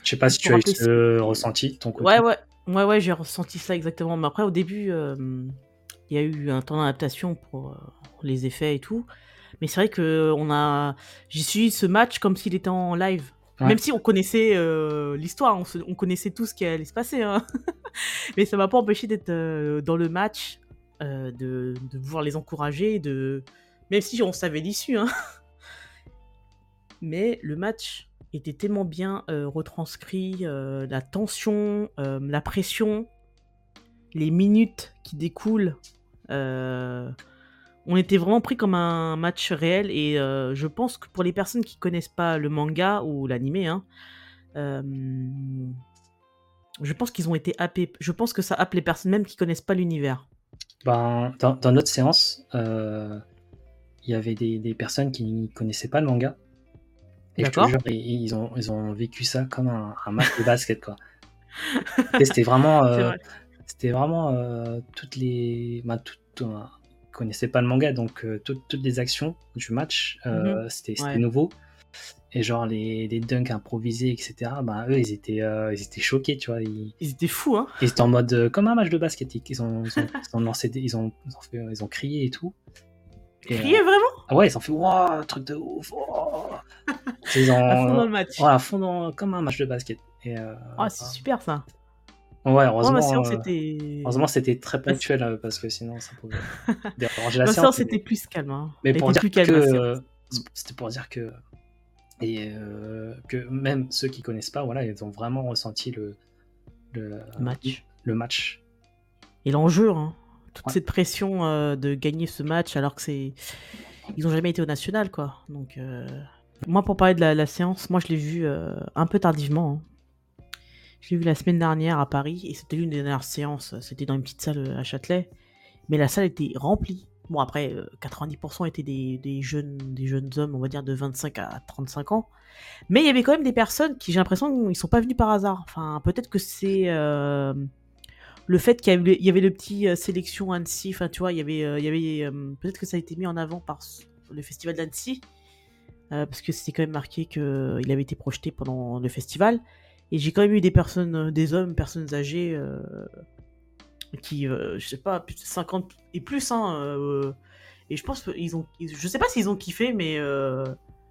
Je sais pas si tu as eu ce ressenti de ton côté. Ouais, ouais, ouais, ouais, j'ai ressenti ça exactement. Mais après, au début, euh, il y a eu un temps d'adaptation pour euh, les effets et tout. Mais c'est vrai que on a, j'ai suivi ce match comme s'il était en live. Ouais. Même si on connaissait euh, l'histoire, on, connaissait tout ce qui allait se passer. hein. [laughs] Mais ça m'a pas empêché d'être dans le match, de, de pouvoir les encourager, de même si on savait l'issue. hein. [laughs] Mais le match était tellement bien euh, retranscrit, euh, la tension, euh, la pression, les minutes qui découlent. on était vraiment pris comme un match réel et je pense que pour les personnes qui connaissent pas le manga ou l'animé, hein, je pense qu'ils ont été happés. Je pense que ça happe les personnes même qui connaissent pas l'univers. Ben, dans, notre séance, il y avait des, des personnes qui ne connaissaient pas le manga. Et je te D'accord. jure, ils, ils ont, ils ont vécu ça comme un, un match de basket, quoi. C'était vraiment, [laughs] euh, vrai. c'était vraiment euh, toutes les, ben, tout, ils connaissaient pas le manga, donc euh, toutes- toutes les actions du match, euh, c'était c'était Mhm. Ouais. nouveau. Et genre les, les dunks improvisés, etc. Ben eux, ils étaient, euh, ils étaient choqués, tu vois. Ils, Ils étaient fous, hein. ils étaient en mode euh, comme un match de basket. Ils ont, ils ont, ils ont lancé, des- ils ont, ils ont, fait- ils ont crié et tout. Et, Crier euh, vraiment? Ah ouais, ils ont fait waouh, truc de ouf. wow. [laughs] Ils ont, à fond dans le match. ouais, à fond dans- comme un match de basket. Et, euh, Ah, c'est super ça. ouais, heureusement, séance euh, heureusement, c'était très [laughs] ponctuel euh, parce que sinon ça pouvait [laughs] déranger la Ma séance. séance était plus calme. Hein. Mais Elle pour dire plus calme. que euh, c'était pour dire que et euh, que même ceux qui connaissent pas, voilà, ils ont vraiment ressenti le le match. le match. Et l'enjeu, hein. Toute Ouais. cette pression euh, de gagner ce match alors que c'est. Ils ont jamais été au national, quoi. Donc, euh, moi, pour parler de la, la séance, moi, je l'ai vu euh, un peu tardivement. hein. Je l'ai vu la semaine dernière à Paris et c'était l'une des dernières séances. C'était dans une petite salle à Châtelet. Mais la salle était remplie. Bon, après, euh, 90% étaient des, des jeunes, des jeunes hommes, on va dire de 25 à 35 ans. Mais il y avait quand même des personnes qui, j'ai l'impression, ils sont pas venus par hasard. Enfin, peut-être que c'est. Le fait qu'il y avait, il y avait le petit euh, sélection Annecy, enfin tu vois, il y avait, euh, il y avait euh, peut-être que ça a été mis en avant par le festival d'Annecy, parce que c'était quand même marqué qu'il avait été projeté pendant le festival. Et j'ai quand même eu des personnes, des hommes, personnes âgées, qui, je sais pas, plus de 50 et plus, hein, et je pense qu'ils ont, ils- je sais pas s'ils ont kiffé, mais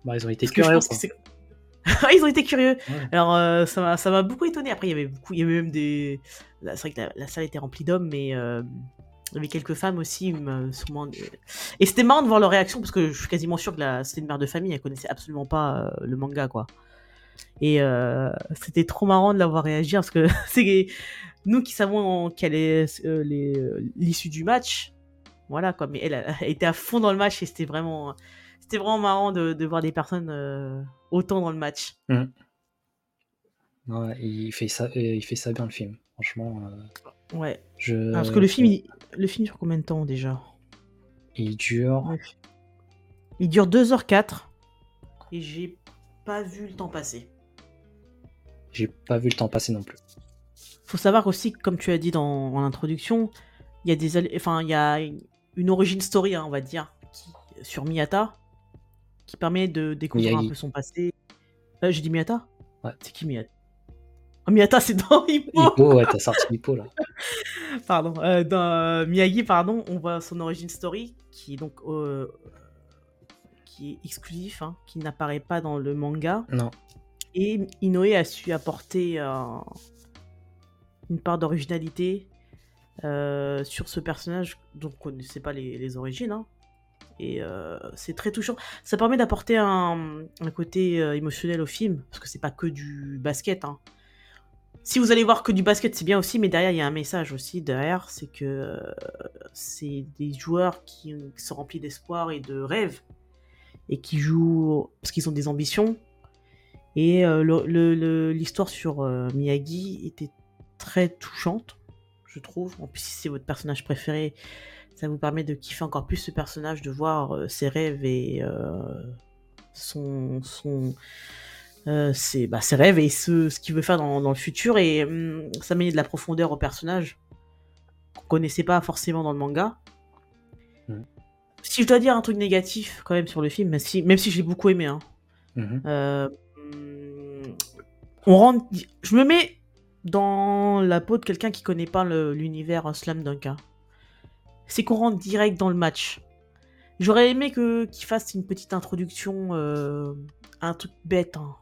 Bah, ils ont été curieux. [laughs] ils ont été curieux. Ouais. Alors euh, ça m'a beaucoup étonné. Après il y avait beaucoup, il y avait même des, c'est vrai que la, salle était remplie d'hommes, mais euh, il y avait quelques femmes aussi. me- sûrement des- Et c'était marrant de voir leur réaction parce que je suis quasiment sûr que la... c'était une mère de famille, elle connaissait absolument pas euh, le manga quoi. Et euh, c'était trop marrant de la voir réagir parce que [laughs] c'est nous qui savons quelle est euh, euh, l'issue du match. Voilà quoi, mais elle, elle était à fond dans le match et c'était vraiment, c'était vraiment marrant de, voir des personnes euh, autant dans le match. Ouais, il fait ça, euh, il fait ça bien le film. Franchement, euh, Ouais. je. Parce que le film, il... le film dure combien de temps déjà? Il dure. Ouais. Il dure 2h04 et j'ai pas vu le temps passer. J'ai pas vu le temps passer non plus. Faut savoir aussi, comme tu as dit dans en introduction, il y a des, enfin, il y a une origin story, hein, on va dire, qui- sur Miyata, qui permet de découvrir Miyagi. un peu son passé. Euh, j'ai dit Miyata Ouais. C'est qui Miyata Miyata, c'est dans Hippo. Hippo, ouais, t'as sorti Hippo là. [laughs] pardon, euh, dans euh, Miyagi, pardon, on voit son origin story qui est donc euh, qui est exclusif, hein, qui n'apparaît pas dans le manga. Non. Et Inoue a su apporter un, une part d'originalité sur ce personnage dont on ne connaissait pas les, les origines. hein. Et c'est très touchant. Ça permet d'apporter un, un côté émotionnel au film, parce que c'est pas que du basket. hein. Si vous allez voir que du basket, c'est bien aussi, mais derrière, il y a un message aussi. Derrière, c'est que euh, c'est des joueurs qui, sont remplis d'espoir et de rêves, et qui jouent parce qu'ils ont des ambitions. Et euh, l'histoire sur euh, Miyagi était très touchante, je trouve. En plus, si c'est votre personnage préféré, ça vous permet de kiffer encore plus ce personnage, de voir ses rêves et son, son, euh, ses, bah, ses rêves et ce, ce qu'il veut faire dans, dans le futur. Et hum, ça met de la profondeur au personnage qu'on connaissait pas forcément dans le manga. Mhm. Si je dois dire un truc négatif quand même sur le film, même si, même si je l'ai beaucoup aimé, hein, Mhm. euh, hum, on rentre. Je me mets dans la peau de quelqu'un qui connaît pas l'univers Slam Dunk. hein. C'est qu'on rentre direct dans le match. J'aurais aimé que qu'il fasse une petite introduction, euh, un truc bête. hein.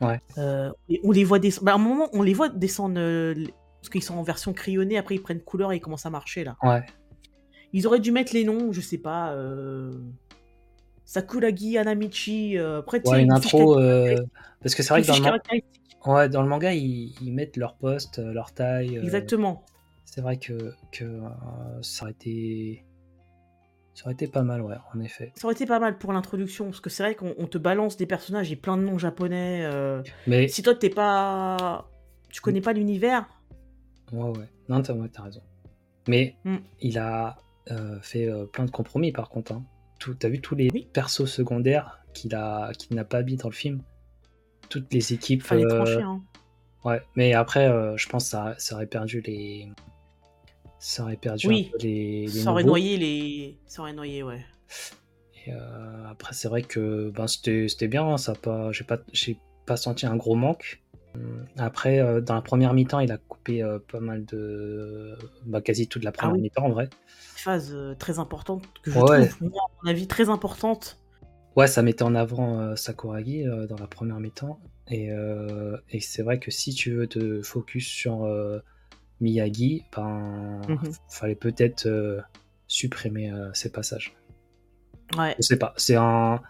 Ouais. Euh, et on les voit descendre. bah, à un moment, on les voit descendre euh, parce qu'ils sont en version crayonnée. Après, ils prennent couleur et ils commencent à marcher là. Ouais. Ils auraient dû mettre les noms, je sais pas. Euh... Sakuragi, Anamichi. Euh... Après, Ouais, une intro. euh, Parce que c'est vrai que dans le, man- ouais, dans le manga, ils, ils mettent leur poste, leur taille. Exactement. C'est vrai que, que ça aurait été. Ça aurait été pas mal, ouais, en effet. Ça aurait été pas mal pour l'introduction, parce que c'est vrai qu'on on te balance des personnages et plein de noms japonais. euh, Mais. Si toi, t'es pas. Tu connais pas l'univers, Ouais, ouais. Non, t'as ouais, raison. Mais Mm. il a euh, fait euh, plein de compromis, par contre. Hein. T'as vu tous les Oui. persos secondaires qu'il a, qu'il n'a pas mis dans le film? Toutes les équipes. fallait trancher. Hein. Ouais, mais après, je pense que ça, ça aurait perdu les. Ça aurait perdu Oui. un peu les. les Ça aurait nouveaux. noyé les. Ça aurait noyé, ouais. Et, euh, après, c'est vrai que ben, c'était bien. hein, ça pas, j'ai pas, j'ai pas senti un gros manque. Hum, Après, euh, dans la première mi-temps, il a coupé euh, pas mal de. Bah, quasi toute la première Ah oui. mi-temps en vrai. Phase euh, très importante, que je Ouais. trouve, moi, à mon avis, très importante. Ouais, ça mettait en avant Sakuragi dans la première mi-temps. Et, et c'est vrai que si tu veux te focus sur Miyagi, ben, Mhm. fallait peut-être euh, supprimer euh, ces passages. Ouais. Je sais pas, c'est un.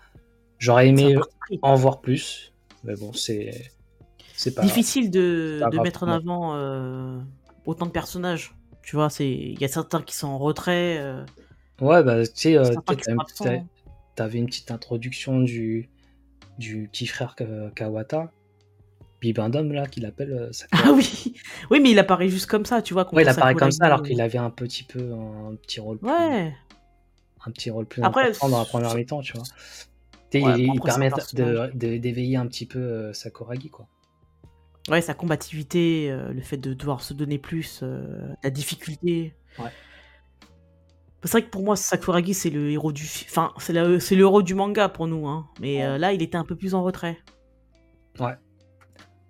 J'aurais aimé en voir plus, mais bon, c'est. C'est pas. difficile de, mettre en avant euh, autant de personnages. Tu vois, c'est il y a certains qui sont en retrait, Ouais, bah, tu sais, t'as- t'avais une petite introduction du, du petit frère Ka- Kawata, Bibendum, là, qu'il appelle euh, Sakuragi. Ah oui, oui, mais il apparaît juste comme ça, tu vois. Ouais, il apparaît comme ça alors qu'il avait un petit peu un petit rôle plus, Ouais. un petit rôle plus Après, important dans la première mi-temps, tu vois. Ouais, il, il permet d'éveiller un petit peu euh, Sakuragi, quoi. Ouais, sa combativité, euh, le fait de devoir se donner plus, euh, la difficulté. Ouais. C'est vrai que pour moi, Sakuragi, c'est le héros du... fi- Enfin, c'est le, héros du manga pour nous, hein. Mais là, il était un peu plus en retrait.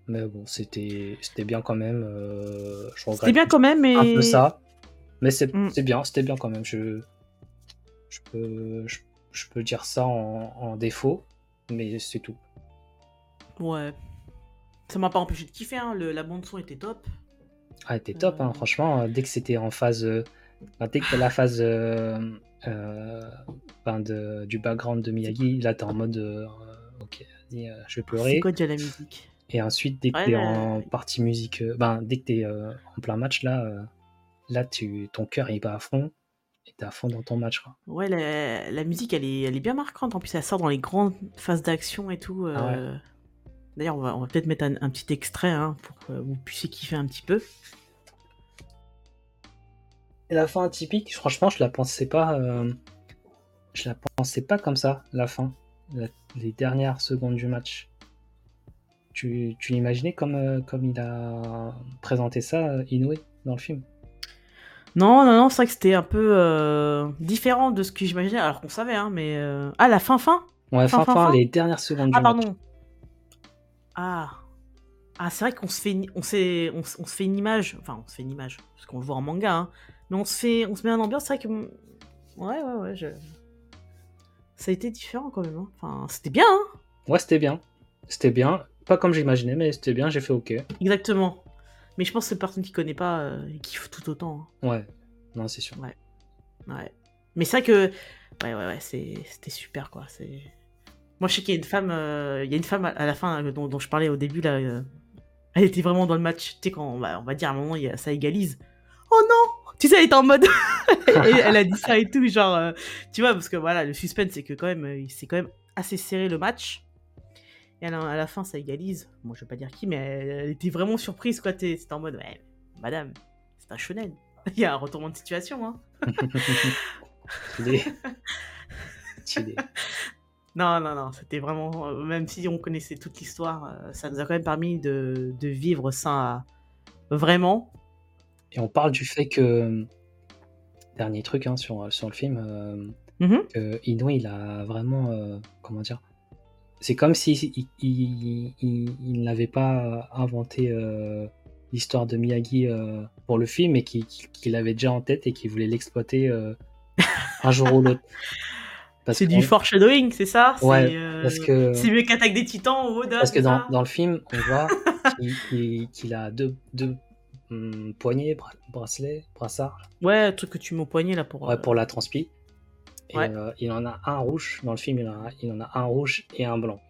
Mais bon, c'était c'était bien quand même. euh, je C'était bien quand même, mais... un peu ça. Mais c'est Mm. c'est bien, c'était bien quand même. Je, je, peux, je, je peux dire ça en, en défaut, mais c'est tout. Ouais. Ça m'a pas empêché de kiffer, hein. le- la bande-son était top. Ah, était top, hein, Euh. franchement. euh, Dès que c'était en phase. euh, dès que la phase euh, euh, enfin, de, du background de Miyagi, là, t'es en mode. euh, ok, euh, je vais C'est pleurer. quoi déjà la musique? Et ensuite, dès que Ouais, t'es en partie musique. euh, ben, dès que t'es euh, en plein match, là, euh, là tu, ton cœur il va à fond. Et t'es à fond dans ton match, quoi. Ouais, la, la musique, elle est, elle est bien marquante. En plus, elle sort dans les grandes phases d'action et tout. Ah. D'ailleurs, on va, on va peut-être mettre un, un petit extrait hein, pour que vous puissiez kiffer un petit peu. Et la fin atypique, franchement, je la pensais pas. je la pensais pas comme ça, la fin. La- les dernières secondes du match. Tu, tu l'imaginais comme, euh, comme il a présenté ça, Inoue, dans le film? Non, non, non, c'est vrai que c'était un peu euh, différent de ce que j'imaginais, alors qu'on savait, hein, mais... euh, Ah, la fin, fin? Ouais, Fin, fin, les dernières secondes Ah, du match. pardon Ah Ah, c'est vrai qu'on se fait, une- on on, se fait une image, enfin, on se fait une image, parce qu'on le voit en manga, hein, mais on se fait, on se met en ambiance, c'est vrai que... Ouais, ouais, ouais, je... Ça a été différent quand même, hein. Enfin, c'était bien, hein Ouais, c'était bien. C'était bien. Pas comme j'imaginais, mais c'était bien, j'ai fait OK. Exactement. Mais je pense que c'est personne qui connaît pas euh, kiffe tout autant. Hein. Ouais, non, c'est sûr. Ouais. ouais. Mais c'est vrai que. Ouais, ouais, ouais, c'était super, quoi. C'est. Moi, je sais qu'il y a une femme, euh, il y a une femme à, la fin dont, dont, je parlais au début là. elle était vraiment dans le match. Tu sais quand on va, on va dire à un moment, il y a, ça égalise. Oh non, tu sais, elle est en mode. [laughs] elle a dit ça et tout, genre, tu vois, parce que voilà, le suspense, c'est que quand même, c'est quand même assez serré le match. Et à la, fin, ça égalise. Moi, je vais pas dire qui, mais elle, était vraiment surprise, quoi. C'était en mode, ouais, madame, c'est un shonen. [laughs] Il y a un retournement de situation, hein. [laughs] non, non, non, c'était vraiment. Même si on connaissait toute l'histoire, euh, ça nous a quand même permis de, de vivre ça vraiment. Et on parle du fait que. Dernier truc hein, sur, sur le film, euh, mm il a vraiment. Euh, comment dire c'est comme si il, n'avait pas inventé euh, l'histoire de Miyagi euh, pour le film et qu'il l'avait déjà en tête et qu'il voulait l'exploiter euh, un jour ou l'autre. [laughs] C'est du foreshadowing, c'est ça? Ouais, parce que c'est mieux qu'attaque des titans ou Oda. Parce que dans, dans, le film, on voit [laughs] qu'il a deux, deux hum, poignets, bracelets, brassards. Ouais, un truc que tu mets au poignet là pour. Ouais, pour la transpi. Euh, il en a un rouge. Dans le film, il en, a, il en a un rouge et un blanc.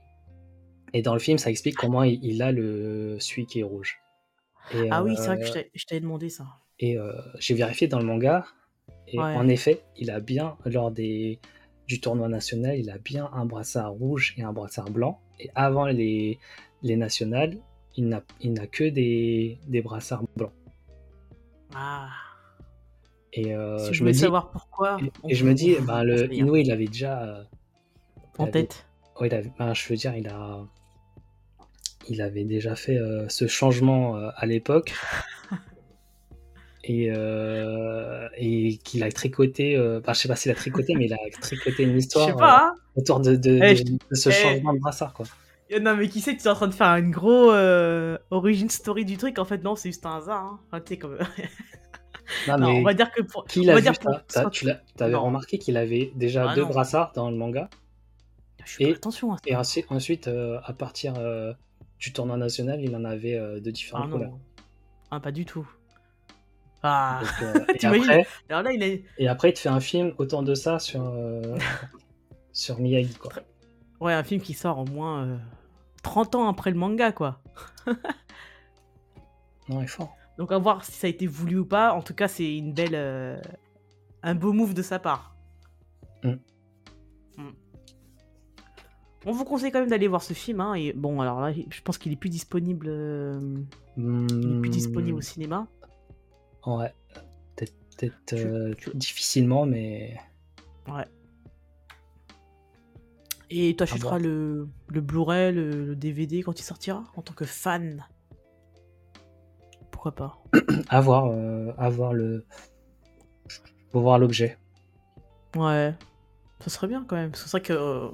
Et dans le film, ça explique comment il, a le celui qui est rouge. ah oui, c'est vrai que euh, je t'avais demandé ça. Et euh, j'ai vérifié dans le manga. Et en effet, il a bien, lors des, du tournoi national, il a bien un brassard rouge et un brassard blanc. Et avant les, les nationales, il n'a que des, des brassards blancs. Ah. Et euh, je me dis, savoir pourquoi. Et, je me dis, bah, le Inoue, il avait déjà. Euh, en tête. Oui, ben, je veux dire, il a. Il avait déjà fait euh, ce changement à l'époque. [laughs] et, et qu'il a tricoté. Enfin, je sais pas s'il a tricoté, mais il a tricoté une histoire pas, hein. autour de, de, eh, ce eh. changement de brassard, quoi. Non, mais qui sait, tu es en train de faire une gros origin story du truc? En fait, non, c'est juste un hasard. Hein. Enfin, tu sais, comme. [laughs] Non, on va dire que pour. Qui l'a vu ça, Tu avais remarqué qu'il avait déjà ah, deux brassards dans le manga? et, attention Et ensuite, euh, à partir euh, du tournoi national, il en avait euh, de différentes ah, couleurs. Ah, pas du tout. Ah, [laughs] et, après, Alors là, il est... et après, il te fait un film autour de ça sur, [laughs] sur Miyagi. Quoi. Ouais, un film qui sort au moins 30 ans après le manga, quoi. [laughs] non, il est fort. Donc à voir si ça a été voulu ou pas. En tout cas, c'est une belle, euh, un beau move de sa part. Mm. Mm. On vous conseille quand même d'aller voir ce film. Hein, et bon, alors là, je pense qu'il est plus disponible. Euh, il est plus disponible au cinéma. Ouais. Peut-être euh, difficilement, mais. Ouais. Et toi, tu feras le, le Blu-ray, le DVD quand il sortira en tant que fan pourquoi pas. [clears throat] à voir, euh, à voir le. Voir l'objet. Ouais, ça serait bien quand même. C'est vrai que euh,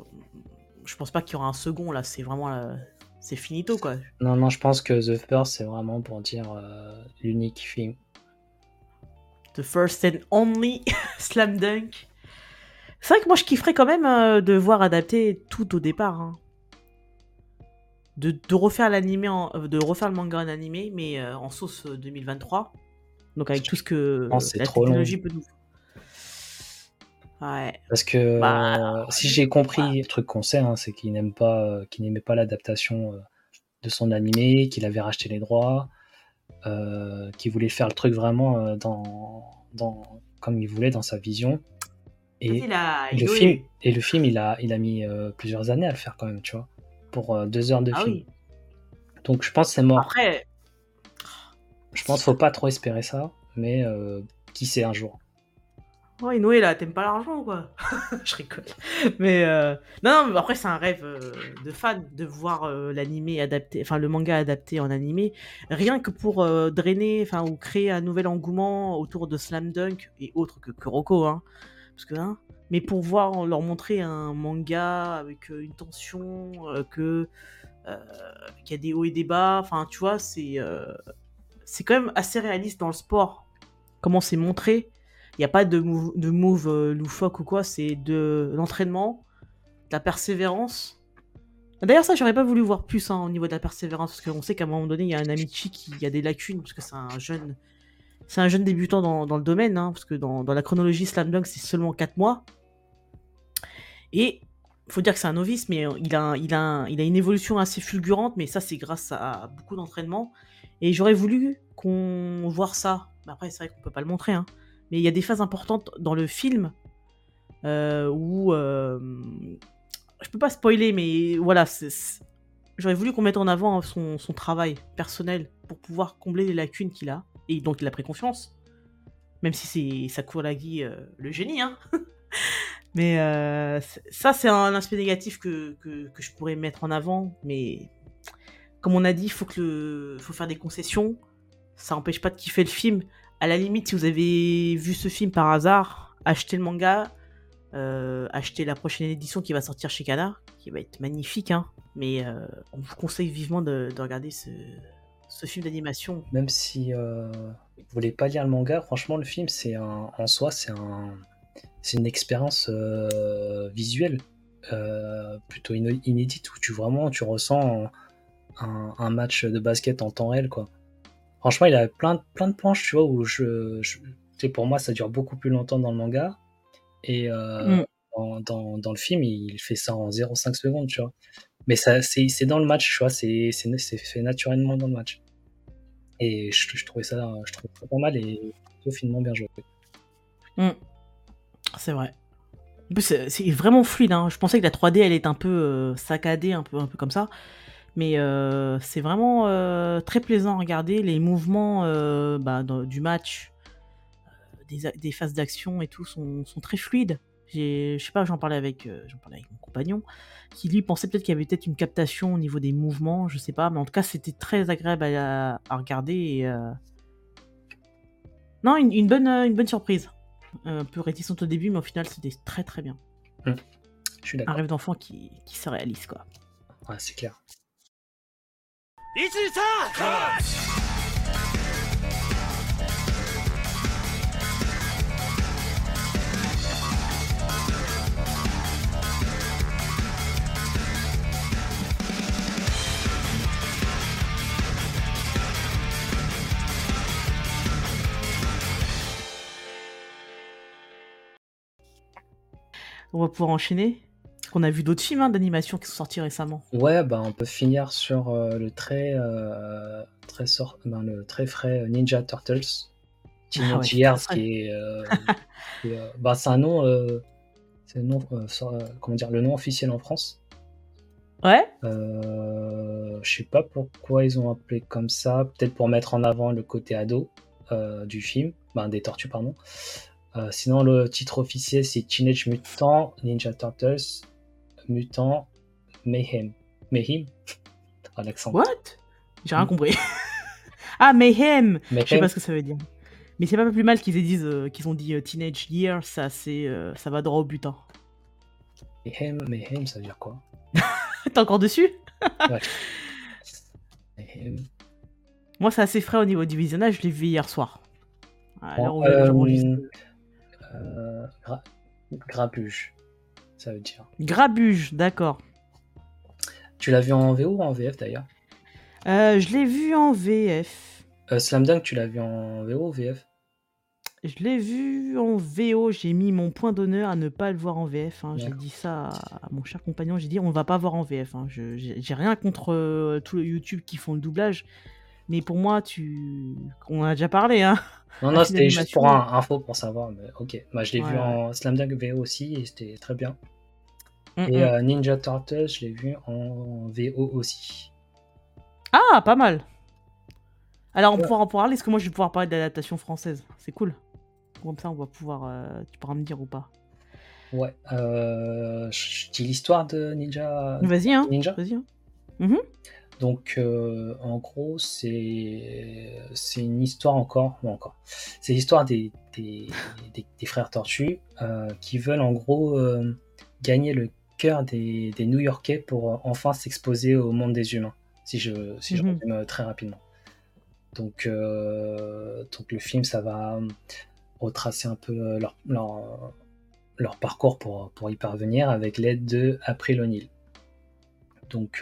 je pense pas qu'il y aura un second là. C'est vraiment c'est finito quoi. Non non, je pense que The First c'est vraiment pour dire euh, l'unique film. The First and Only [laughs] Slam Dunk. C'est vrai que moi je kifferais quand même de voir adapter tout au départ. Hein de, refaire l'animé euh, de refaire le manga en animé mais euh, en sauce 2023 euh, donc avec tout ce que la technologie peut nous ouais. Parce que bah, si j'ai compris le truc qu'on sait hein, c'est qu'il n'aime pas qu'il n'aimait pas l'adaptation de son animé qu'il avait racheté les droits qu'il voulait faire le truc vraiment dans, dans comme il voulait dans sa vision. Et, le film et le film il a il a mis plusieurs années à le faire quand même tu vois pour euh, deux heures de ah film. Donc je pense c'est mort. Après, je pense faut pas trop espérer ça, mais euh, qui sait un jour. Ouais, Noé là, t'aimes pas l'argent quoi [laughs] Je rigole. Mais euh, non, mais après c'est un rêve de fan de voir l'animé adapté, enfin le manga adapté en animé, rien que pour drainer, enfin ou créer un nouvel engouement autour de Slam Dunk et autres que Kuroko, hein. Parce que hein, mais pour voir, leur montrer un manga avec euh, une tension, euh, que euh, qu'il y a des hauts et des bas, enfin tu vois, c'est c'est quand même assez réaliste dans le sport. Comment c'est montré Il n'y a pas de move, de move loufoque ou quoi, c'est de l'entraînement, de la persévérance, D'ailleurs, ça, j'aurais pas voulu voir plus hein, au niveau de la persévérance, parce qu'on sait qu'à un moment donné, il y a un Amici qui a des lacunes, parce que c'est un jeune, c'est un jeune débutant dans, dans le domaine, hein, parce que dans, dans, la chronologie Slam Dunk, c'est seulement 4 mois. Et faut dire que c'est un novice, mais il a, il, a, il une évolution assez fulgurante, mais ça, c'est grâce à beaucoup d'entraînement. Et j'aurais voulu qu'on voit ça. Après, c'est vrai qu'on peut pas le montrer, hein. mais il y a des phases importantes dans le film euh, où euh, je peux pas spoiler, mais voilà, j'aurais voulu qu'on mette en avant son, travail personnel pour pouvoir combler les lacunes qu'il a. Et donc il a pris confiance, même si c'est Sakuragi euh, le génie. Hein [laughs] [laughs] mais euh, ça, c'est un aspect négatif que, que, je pourrais mettre en avant. Mais comme on a dit, il faut, faut faire des concessions. Ça n'empêche pas de kiffer le film. À la limite, si vous avez vu ce film par hasard, achetez le manga euh, acheter la prochaine édition qui va sortir chez Canard, qui va être magnifique, hein. mais euh, on vous conseille vivement de, regarder ce, film d'animation. Même si vous voulez pas lire le manga, franchement, le film, c'est en soi, c'est un, c'est une expérience visuelle plutôt inédite où tu vraiment tu ressens un, match de basket en temps réel, quoi. Franchement, il a plein, plein de planches, tu vois, où je, je pour moi, ça dure beaucoup plus longtemps dans le manga. Et euh, mm. dans, dans, le film, il fait ça en 0,5 secondes, tu vois. Mais ça, c'est, dans le match, tu vois, c'est, c'est, fait naturellement dans le match. Et je, je trouvais ça, je trouvais ça pas mal et plutôt finement bien joué. Mm. C'est vrai. C'est, vraiment fluide. Hein. Je pensais que la 3D, elle est un peu euh, saccadée, un peu, un peu comme ça. Mais euh, c'est vraiment très plaisant à regarder. Les mouvements bah, du match, des, phases d'action et tout sont, très fluides. Je sais pas, j'en parlais avec euh, j'en parlais avec mon compagnon qui lui pensait peut-être qu'il y avait peut-être une captation au niveau des mouvements, je sais pas, mais en tout cas c'était très agréable à, regarder euh, non une, bonne euh, une bonne surprise. Un peu réticente au début, mais au final c'était très très bien. Mmh. Je suis d'accord. Un rêve d'enfant qui, qui se réalise quoi. Ouais, c'est clair. On va pouvoir enchaîner. On a vu d'autres films hein, d'animation qui sont sortis récemment. Ouais, bah on peut finir sur euh, le très euh, très sort, ben, le très frais Ninja Turtles. Teenage ah [laughs] qui est, euh, bah c'est un nom, c'est nom, comment dire, le nom officiel en France. Ouais. je sais pas pourquoi ils ont appelé comme ça. Peut-être pour mettre en avant le côté ado du film, ben, des tortues pardon. Euh, sinon, le titre officiel, c'est Teenage Mutant Ninja Turtles Mutant Mayhem. Mayhem? [laughs] L'accent. What? J'ai rien compris. [laughs] ah, Mayhem. Je sais pas ce que ça veut dire. Mais c'est pas plus mal qu'ils disent euh, qu'ils ont dit euh, Teenage Year, ça, c'est, ça va droit au butin. Mayhem, Mayhem, ça veut dire quoi? [laughs] T'es encore dessus? Ouais. Moi, c'est assez frais au niveau du visionnage, je l'ai vu hier soir. Alors, euh, grabuge, ça veut dire. Grabuge, d'accord. Tu l'as vu en VO ou en VF d'ailleurs? Euh, Je l'ai vu en VF. Euh, Slam Dunk, tu l'as vu en VO ou VF Je l'ai vu en VO. J'ai mis mon point d'honneur à ne pas le voir en VF. Hein. J'ai dit ça à mon cher compagnon. J'ai dit on va pas voir en VF. Hein. J'ai rien contre tous les YouTube qui font le doublage. Mais pour moi, tu. On a déjà parlé, hein. Non, non, c'était juste pour un info pour savoir. Mais ok. Bah, je l'ai vu en Slam Dunk VO aussi et c'était très bien. Mm, et mm. Euh, Ninja Turtles, je l'ai vu en VO aussi. Ah, pas mal. Alors, on pourra en parler. Est-ce que moi, je vais pouvoir parler de l'adaptation française C'est cool. Comme ça, on va pouvoir. Euh, tu pourras me dire ou pas. Ouais. Euh, je dis l'histoire de Ninja. Vas-y, hein. Ninja. Vas-y. Hein. Mhm. Donc, euh, en gros, c'est une histoire encore, encore. C'est l'histoire des, des, frères Tortues euh, qui veulent en gros euh, gagner le cœur des, New-Yorkais pour enfin s'exposer au monde des humains, si je, si je résume très rapidement. Donc, donc, le film, ça va retracer un peu leur, leur, parcours pour, pour y parvenir avec l'aide de April O'Neil. Donc,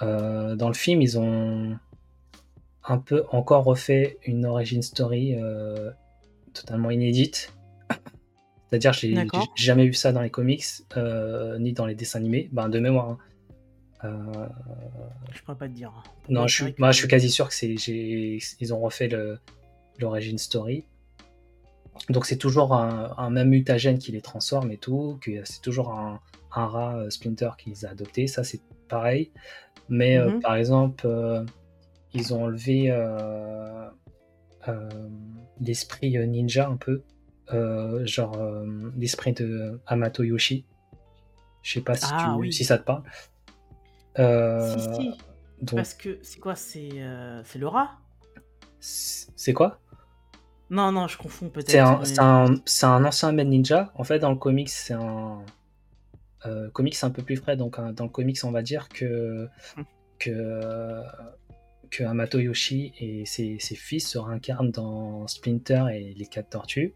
dans le film, ils ont un peu encore refait une origin story totalement inédite. C'est-à-dire, j'ai jamais vu ça dans les comics ni dans les dessins animés. Ben, de mémoire. Hein. Euh... Je pourrais pas te dire. Non, je suis, moi, je suis quasi sûr que c'est, ils ont refait l'origin story. Donc c'est toujours un, même mutagène qui les transforme et tout, que c'est toujours un, rat euh, Splinter qui les a adoptés. Ça c'est pareil. Mais euh, mhm. par exemple, euh, ils ont enlevé l'esprit ninja un peu, genre l'esprit de Amato Yoshi. Je sais pas si, ah si ça te parle. Euh, si, si. Parce que c'est quoi? C'est euh, le rat C'est quoi? Non, non, je confonds peut-être. C'est un, un, ancien Ben Ninja. En fait, dans le comics, c'est un. Euh, comics un peu plus frais, donc dans le comics, on va dire que. Hum. que que Amato Yoshi et ses, ses, fils se réincarnent dans Splinter et les quatre tortues.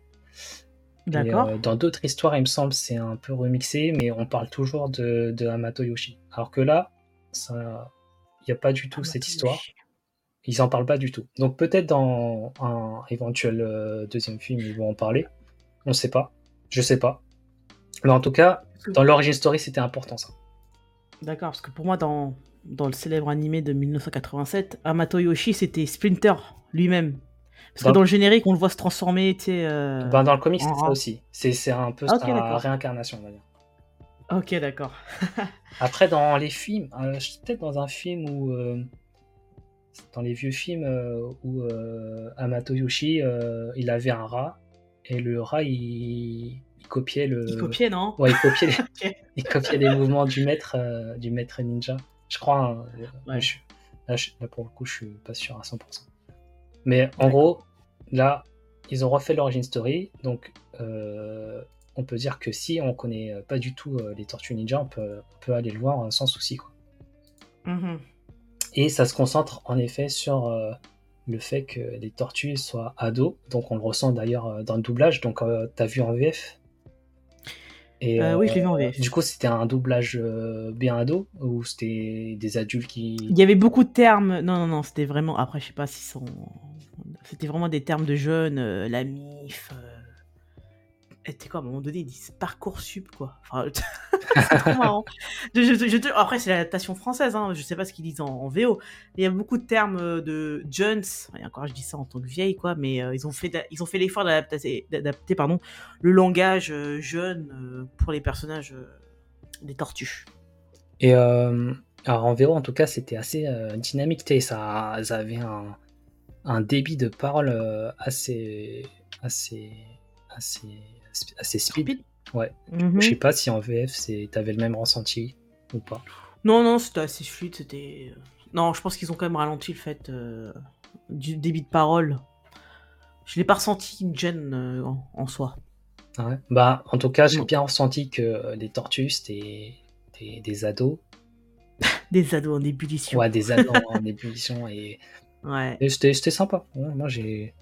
D'accord. Euh, dans d'autres histoires, il me semble, c'est un peu remixé, mais on parle toujours de, de Amato Yoshi. Alors que là, il n'y a pas du tout cette histoire. Ils en parlent pas du tout. Donc peut-être dans un éventuel euh, deuxième film, ils vont en parler. On ne sait pas. Je sais pas. Mais en tout cas, dans l'origine story, c'était important ça. D'accord, parce que pour moi, dans, dans le célèbre animé de 1987, Amato Yoshi, c'était Splinter lui-même. Parce que dans le générique, on le voit se transformer, tu sais. Euh, ben, dans le comic, c'est ça aussi. C'est un peu sa réincarnation, on va dire. Ok, d'accord. [laughs] Après, dans les films, euh, peut-être dans un film où. Euh, dans les vieux films euh, où Amato Yoshi, il avait un rat, et le rat, il, copiait le. Il copiait, non Ouais, il copiait, les... [laughs] il copiait les mouvements du maître, du maître ninja. Je crois. Hein, là, pour le coup, je suis pas sûr à 100%. Mais en gros, là, ils ont refait l'origin story, donc on peut dire que si on connaît euh, pas du tout euh, les Tortues Ninja, on peut, peut aller le voir euh, sans souci. Quoi. Mm-hmm. Et ça se concentre en effet sur le fait que les tortues soient ados. Donc on le ressent d'ailleurs dans le doublage. Donc tu as vu en VF et, Oui, je l'ai vu en VF. Du coup, c'était un doublage bien ado ou c'était des adultes qui. Il y avait beaucoup de termes. Non, non, non, c'était vraiment. Après, je sais pas si sont. C'était vraiment des termes de jeunes, la MIF était quoi à un moment donné ils disent parcoursup quoi. Enfin, [laughs] c'est trop marrant. Après c'est l'adaptation française hein. je sais pas ce qu'ils disent en, VO il y a beaucoup de termes euh, de jeunes et encore je dis ça en tant que vieille quoi mais euh, ils ont fait l'effort d'adapter pardon le langage euh, jeune pour les personnages des tortues. Et alors en VO en tout cas c'était assez dynamique. Ça, ça avait un, un débit de parole assez assez assez assez speed. Ouais. Mhm. Je sais pas si en VF, t'avais le même ressenti ou pas. Non, non, c'était assez fluide. C'était. Euh, non, je pense qu'ils ont quand même ralenti le fait euh, du débit de parole. Je l'ai pas ressenti une gêne euh, en, soi. Ah ouais. Bah, en tout cas, j'ai bien ressenti que les tortues, c'était des, ados. [laughs] des ados en ébullition. Ouais, des ados [laughs] en ébullition. Et, ouais. c'était sympa. moi, j'ai.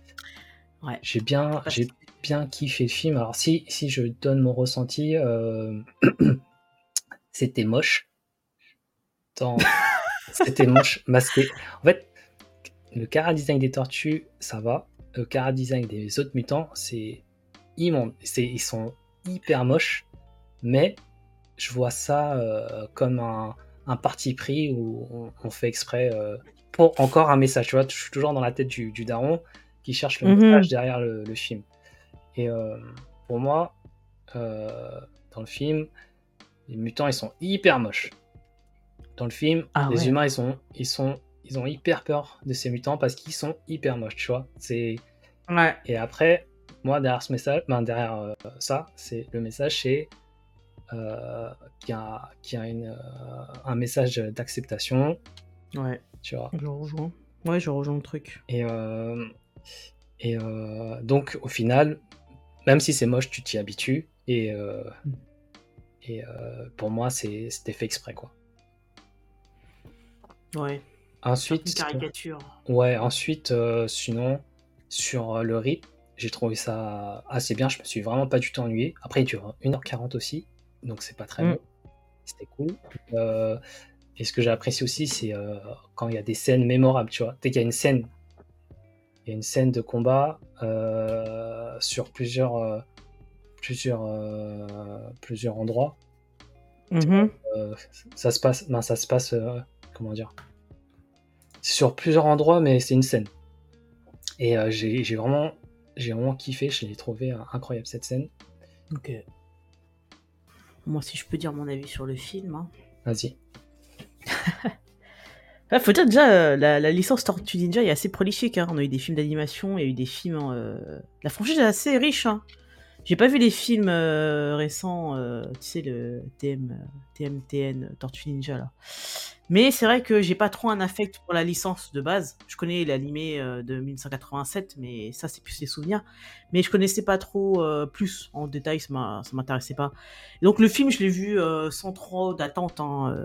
Ouais. J'ai bien, j'ai bien kiffé le film. Alors si, si je donne mon ressenti, euh, [clears throat] c'était moche. [laughs] c'était moche, masqué. En fait, le cara design des tortues, ça va. Le cara design des autres mutants, c'est immonde. Ils sont hyper moches, mais je vois ça euh, comme un, parti pris où on, fait exprès euh, pour encore un message. Tu vois, je suis toujours dans la tête du, daron qui cherche le mhm. message derrière le film. Et euh, pour moi, euh, dans le film, les mutants ils sont hyper moches. Dans le film, ah les humains ils sont, ils sont, ils ont hyper peur de ces mutants parce qu'ils sont hyper moches, tu vois. C'est. Ouais. Et après, moi derrière ce message, ben, derrière euh, ça, c'est le message, c'est euh, qu'il y a, y a une, un message d'acceptation. Ouais. Tu vois. Je rejoins. Ouais, je rejoins le truc. Et, et donc, au final, même si c'est moche, tu t'y habitues. Et, euh, et euh, pour moi, c'était fait exprès, quoi. Ouais. Ensuite. Une caricature. Ouais, ensuite, euh, sinon, sur le rythme, j'ai trouvé ça assez bien. Je me suis vraiment pas du tout ennuyé. Après, il dure 1h40 aussi, donc c'est pas très mm. long. c'était cool. et ce que j'ai apprécié aussi, c'est quand il y a des scènes mémorables, tu vois. Dès qu'il y a une scène, il y a une scène de combat sur plusieurs, plusieurs, plusieurs endroits. Mhm. ça se passe, ben, ça se passe, comment dire sur plusieurs endroits, mais c'est une scène. Et j'ai vraiment, j'ai vraiment kiffé. Je l'ai trouvé incroyable cette scène. Ok. Moi, si je peux dire mon avis sur le film. Hein. Vas-y. [laughs] Faut dire déjà, euh, la, licence Tortue Ninja est assez prolifique. Hein. On a eu des films d'animation, il y a eu des films. Euh, la franchise est assez riche. Hein. J'ai pas vu les films euh, récents, tu sais, le TM, TMTN, Tortue Ninja là. Mais c'est vrai que j'ai pas trop un affect pour la licence de base. Je connais l'animé de 1987, mais ça c'est plus les souvenirs. Mais je connaissais pas trop plus en détail, ça m'intéressait pas. donc le film, je l'ai vu sans trop d'attente. Hein,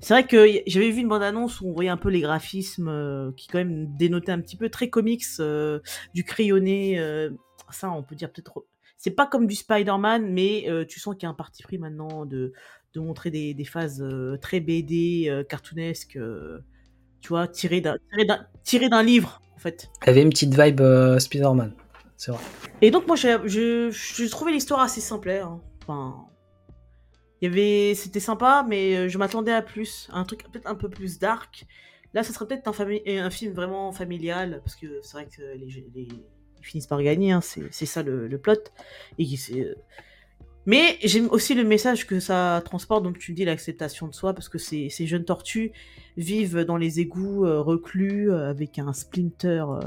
c'est vrai que j'avais vu une bande-annonce où on voyait un peu les graphismes qui quand même dénotaient un petit peu très comics, du crayonné. ça, on peut dire peut-être c'est pas comme du Spider-Man, mais tu sens qu'il y a un parti pris maintenant de, de montrer des, des phases euh, très BD, euh, cartoonesques, euh, tu vois, tirées d'un, tiré d'un, livre, en fait. Il y avait une petite vibe Spider-Man, c'est vrai. Et donc, moi, j'ai, je, trouvé l'histoire assez simple. Hein. Enfin, il c'était sympa, mais je m'attendais à plus, un truc peut-être un peu plus dark. Là, ce serait peut-être un, un film vraiment familial, parce que c'est vrai que les, ils finissent par gagner, hein, c'est, ça le, le plot. Et c'est, mais j'aime aussi le message que ça transporte, donc tu dis l'acceptation de soi, parce que ces, ces, jeunes tortues vivent dans les égouts euh, reclus euh, avec un splinter euh,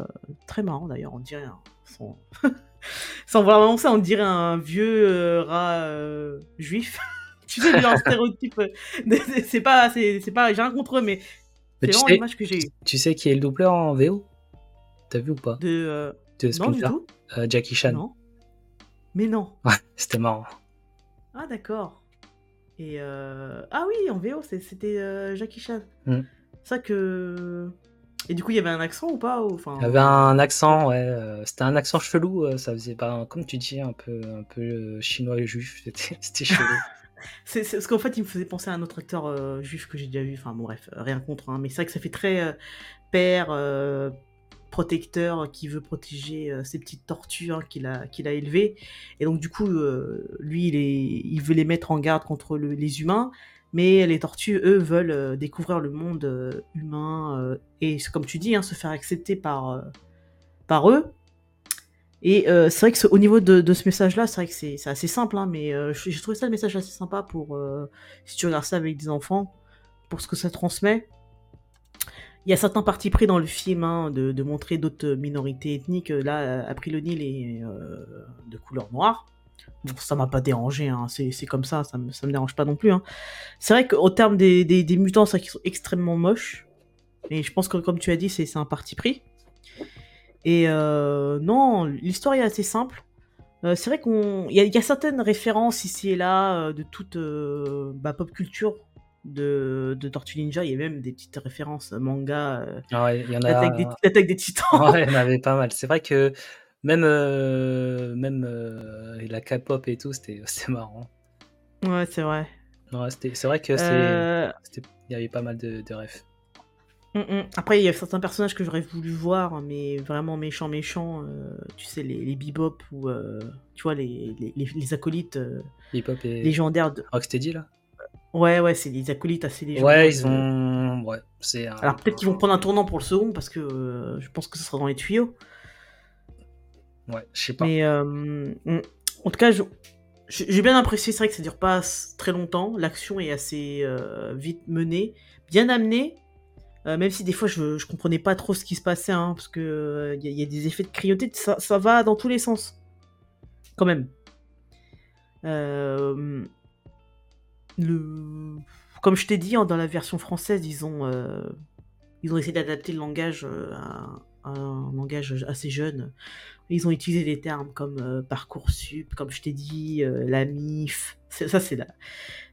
très marrant d'ailleurs, on dirait sans... [laughs] sans vraiment ça, on dirait un vieux rat juif. [laughs] tu sais, un stéréotype. c'est pas, c'est pas, j'ai rien contre eux, mais, c'est vraiment l'image que j'ai Tu sais qui est le doubleur en VO T'as vu ou pas? De, de Splinter non, du tout. Jackie Chan. Non. Mais non. Ouais, c'était marrant. Ah, d'accord. Et euh... ah oui, en VO, c'était euh, Jackie Chan. Mm. Ça que. Et du coup, il y avait un accent ou pas enfin... Il y avait un accent, ouais. Euh, c'était un accent chelou. Euh, ça faisait pas, comme tu dis, un peu, un peu chinois et juif. C'était [laughs] chelou. C'est parce qu'en fait, il me faisait penser à un autre acteur juif que j'ai déjà vu. Enfin, bon, bref, rien contre. Hein, mais c'est vrai que ça fait très père, protecteur qui veut protéger euh, ces petites tortues hein, qu'il a, a élevées. Et donc, du coup, euh, lui, il, est, il veut les mettre en garde contre les humains. Mais les tortues, eux, veulent euh, découvrir le monde humain et, comme tu dis, hein, se faire accepter par, par eux. Et c'est vrai que au niveau de, ce message-là, c'est vrai que c'est assez simple, hein, mais j'ai trouvé ça le message assez sympa pour si tu regardes ça avec des enfants, pour ce que ça transmet. Il y a certains partis pris dans le film hein, de, montrer d'autres minorités ethniques. Là, April O'Neil est euh, de couleur noire. Bon, ça m'a pas dérangé, hein. c'est comme ça, ça me, me dérange pas non plus. Hein. C'est vrai qu'au terme des, mutants, c'est qu'ils sont extrêmement moches. Et je pense que, comme tu as dit, c'est un parti pris. Et euh, non, l'histoire est assez simple. Euh, c'est vrai qu'il y, y, a certaines références ici et là de toute bah, pop culture de, de Tortue Ninja, il y a même des petites références manga. Euh, ah il y en a. L'attaque des, titans. Ouais, il y en [laughs] avait pas mal. C'est vrai que même, euh, même euh, la K-pop et tout, c'était [laughs] marrant. Ouais, c'est vrai. c'est vrai que c'est il y avait pas mal de, de refs. Mm, mm. Après, il y a certains personnages que j'aurais voulu voir, mais vraiment méchants, méchants. tu sais, les, les bebop ou tu vois, les, les, les acolytes légendaires de Rocksteady là? Ouais, ouais, c'est des acolytes assez légendaires. Ouais, ils ont. Ouais, c'est. Alors peut-être qu'ils vont prendre un tournant pour le second parce que euh, je pense que ce sera dans les tuyaux. Ouais, je sais pas. Mais euh, mm, en tout cas, j'ai bien apprécié. C'est vrai que ça dure pas très longtemps. L'action est assez euh, vite menée, bien amenée. Même si des fois je, je comprenais pas trop ce qui se passait, hein, parce que il y, a des effets de cryauté, ça, ça va dans tous les sens, quand même. Euh, le... Comme je t'ai dit, hein, dans la version française, ils ont, euh, ils ont essayé d'adapter le langage euh, à, un langage assez jeune. Ils ont utilisé des termes comme euh, Parcoursup, comme je t'ai dit, la MIF. Ça, c'est la...